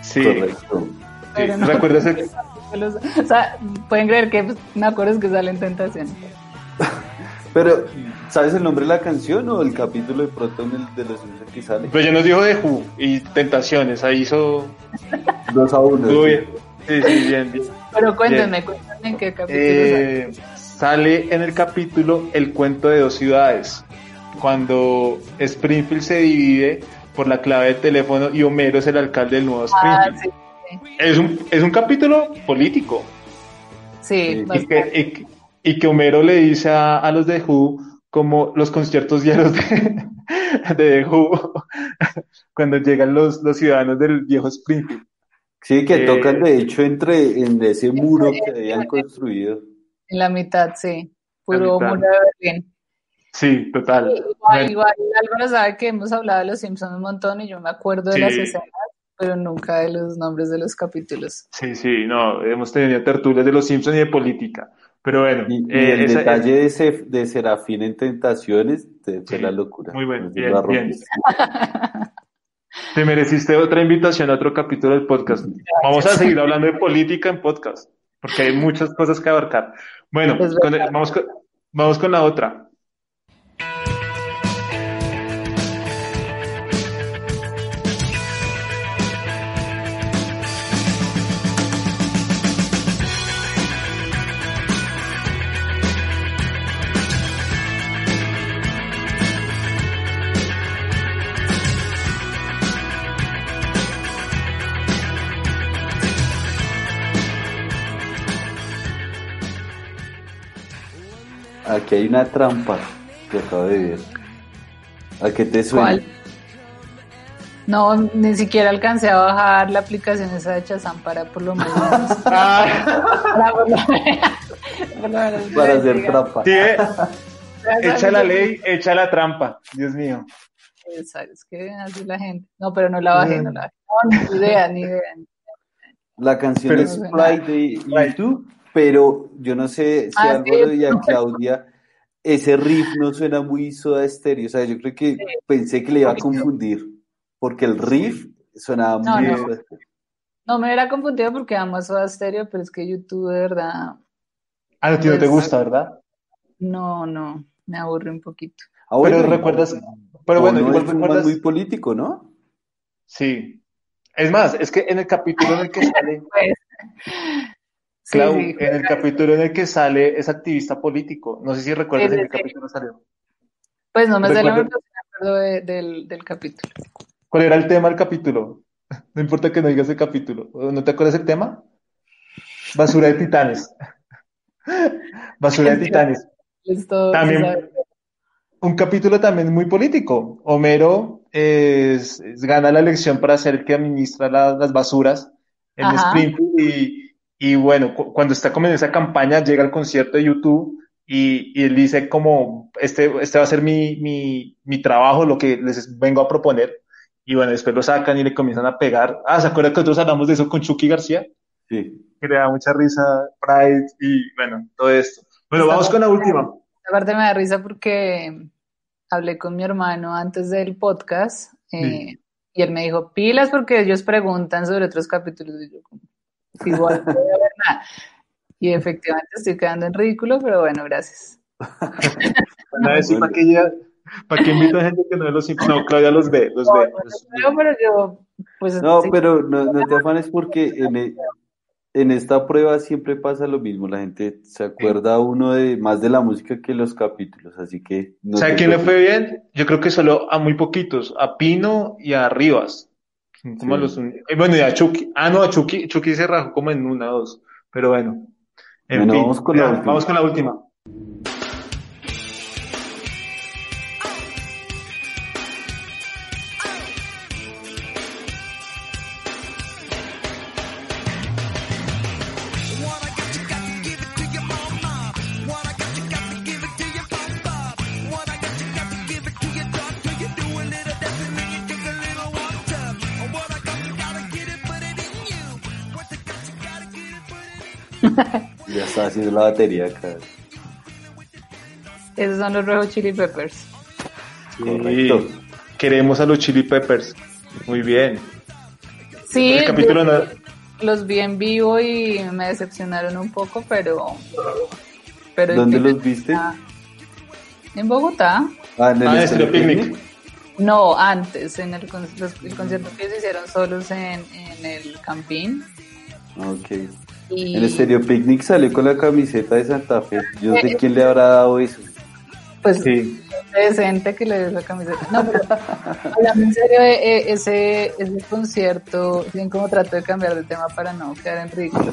Sí. Correcto. Sí. No, ¿Recuerdas el... O sea, pueden creer que me acuerdo que salen tentaciones. Pero, ¿sabes el nombre de la canción o el capítulo de pronto en el de los que sale? Pues ya nos dijo de Who y Tentaciones, ahí hizo... Dos a uno. Muy bien. Sí, sí, bien, bien. Pero cuéntenme, cuéntenme en qué capítulo eh, sale. Sale en el capítulo El cuento de dos ciudades, cuando Springfield se divide por la clave de teléfono y Homero es el alcalde del nuevo Springfield. Ah, sí, sí. Es, un, es un capítulo político. Sí, y que, y, y que, Homero le dice a, a, los de Who como los conciertos diarios de, [LAUGHS] de Who [LAUGHS] cuando llegan los, los ciudadanos del viejo Springfield. Sí, que eh, tocan de hecho entre en ese muro que habían construido. En la mitad, sí. Puro mitad. muro de Berlín. Sí, total. Sí, igual, igual, Álvaro sabe que hemos hablado de los Simpsons un montón y yo me acuerdo de sí. las escenas, pero nunca de los nombres de los capítulos. Sí, sí, no, hemos tenido tertulias de los Simpsons y de política. Pero bueno. Y, y eh, el esa, detalle de, ese, de Serafín en Tentaciones fue sí, la locura. Muy bueno, bien, bien. [LAUGHS] Te mereciste otra invitación a otro capítulo del podcast. Vamos a seguir hablando de política en podcast, porque hay muchas cosas que abarcar. Bueno, con el, vamos, con, vamos con la otra. Aquí hay una trampa que acabo de ver. ¿A qué te suena? ¿Cuál? No, ni siquiera alcancé a bajar la aplicación esa de Chazam para por lo menos. [LAUGHS] para, por lo menos, [LAUGHS] para hacer trampa. Sí, eh. [LAUGHS] echa la ley, echa la trampa. Dios mío. Es que así la gente. No, pero no la bajé, no la bajé. No, ni idea, ni idea. La canción pero es Fly de YouTube pero yo no sé si ah, Álvaro sí. y a [LAUGHS] Claudia ese riff no suena muy soda estéreo, o sea, yo creo que sí. pensé que le iba a confundir, porque el riff sonaba no, muy no. soda estéreo. No me hubiera confundido porque amo soda estéreo, pero es que YouTube de verdad. Ah, no, tío, pues, te gusta, ¿verdad? No, no, me aburre un poquito. Ah, bueno, pero recuerdas, pero bueno, no igual es recuerdas. muy político, ¿no? Sí. Es más, es que en el capítulo en el que [LAUGHS] sale. pues, Clau, sí. en el capítulo en el que sale es activista político. No sé si recuerdas en qué capítulo salió. Pues no me sé la verdad, acuerdo de- del, del capítulo. ¿Cuál era el tema del capítulo? [LAUGHS] No importa que no digas el capítulo. ¿No te acuerdas el tema? Basura de titanes. [LAUGHS] Basura de [LAUGHS] titanes. Esto, También-. Un capítulo también muy político. Homero es- es- gana la elección para ser el que administra la- las basuras en Ajá. Springfield y, y bueno, cu- cuando está como en esa campaña llega al concierto de YouTube y, y él dice como, este, este va a ser mi, mi, mi trabajo, lo que les vengo a proponer. Y bueno, después lo sacan y le comienzan a pegar. Ah, ¿se acuerdan que nosotros hablamos de eso con Chucky García? Sí. Que le da mucha risa, Pride y bueno, todo esto. Bueno, vamos con la última. Aparte me da risa porque hablé con mi hermano antes del podcast eh, Sí. y él me dijo, pilas porque ellos preguntan sobre otros capítulos y yo como, [LAUGHS] igual no voy a ver nada. Y efectivamente estoy quedando en ridículo, pero bueno, gracias. Decir, ¿para qué, ya- para qué a gente que no ve los Simpsons? No, Claudia los ve, los ve. Los- Pero, yo, pues No, sí, pero no, no te afanes porque en, e- en esta prueba siempre pasa lo mismo. La gente se acuerda uno de más de la música que los capítulos, así que no ¿Sabe te quién le fue bien? Yo creo que solo a muy poquitos, a Pino y a Rivas. Como Sí. los eh, bueno, y a Chucky. Ah, no, a Chucky, Chucky se rajó como en una o dos. Pero bueno. En Bueno, fin, vamos con la ya, vamos con la última. Haciendo la batería acá. esos son los Hot Chili Peppers. Correcto. Sí, queremos a los Chili Peppers. Muy bien. Sí, El capítulo yo los vi en vivo y me decepcionaron un poco, pero... pero ¿Dónde los viste? En Bogotá. Ah, en el Ah, Estéreo Estéreo Picnic. No, antes, en el, los- el concierto que ellos hicieron solos en, en el Campín. Ok. Y El Estéreo Picnic salió con la camiseta de Santa Fe. Yo no sé Eh, quién le habrá dado eso. pues Sí. decente que le des la camiseta. No, pero hablando en serio, eh, eh, ese, ese concierto, bien como trato de cambiar de tema para no quedar en ridículo.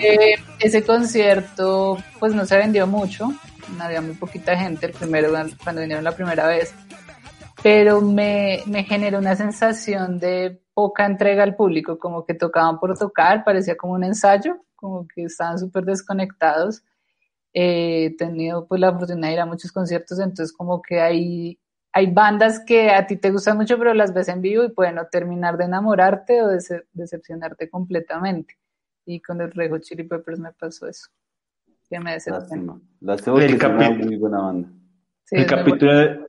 Eh, ese concierto, pues no se vendió mucho, había muy poquita gente el primero cuando vinieron la primera vez, pero me, me generó una sensación de poca entrega al público, como que tocaban por tocar, parecía como un ensayo, como que estaban súper desconectados. Eh, he tenido pues la oportunidad de ir a muchos conciertos, entonces como que hay, hay bandas que a ti te gustan mucho, pero las ves en vivo y pueden no terminar de enamorarte o de decepcionarte completamente. Y con el Red Hot Chili Peppers me pasó eso. Que me decepcionó. Lástima. El capi- muy buena banda. Sí, el, capítulo,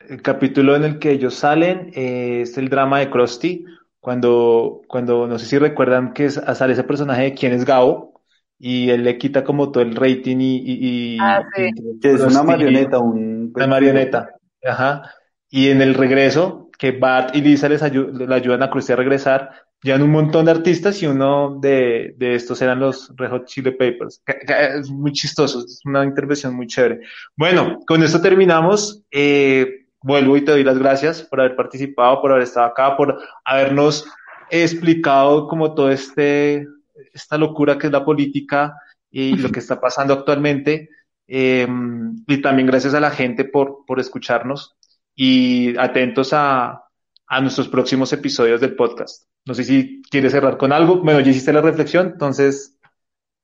el capítulo en el que ellos salen eh, es el drama de Krusty, cuando, cuando no sé si recuerdan que es- sale ese personaje de quién es Gabo, y él le quita como todo el rating y, y, y- Ah, sí. y- Que es una marioneta, un... Una marioneta. Ajá. Y en el regreso, que Bart y Lisa les ayu- le ayudan a Krusty a regresar, llegan un montón de artistas y uno de, de estos eran los Red Hot Chili que Es muy chistoso, es una intervención muy chévere. Bueno, con esto terminamos. Eh, vuelvo y te doy las gracias por haber participado, por haber estado acá, por habernos explicado como todo este, esta locura que es la política y [LAUGHS] lo que está pasando actualmente. Eh, y también gracias a la gente por, por escucharnos y atentos a, a nuestros próximos episodios del podcast. No sé si quieres cerrar con algo. Bueno, ya hiciste la reflexión, entonces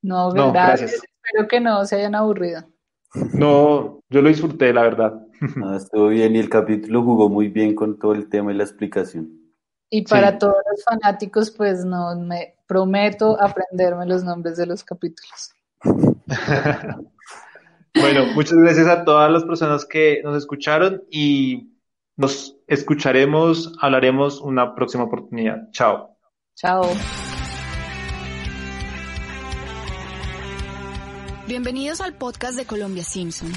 No, No, gracias. gracias. Espero que no se hayan aburrido. no, yo lo disfruté, la verdad. Ah, estuvo bien y el capítulo jugó muy bien con todo el tema y la explicación. Y para Sí. todos los fanáticos, pues no me prometo aprenderme los nombres de los capítulos. [LAUGHS] Bueno, muchas gracias a todas las personas que nos escucharon y nos escucharemos, hablaremos una próxima oportunidad. Chao. Chao. Bienvenidos al podcast de Colombia Simpson.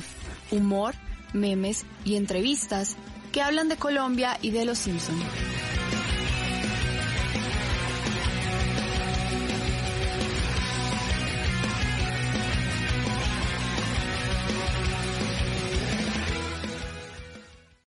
Humor, memes y entrevistas que hablan de Colombia y de los Simpson.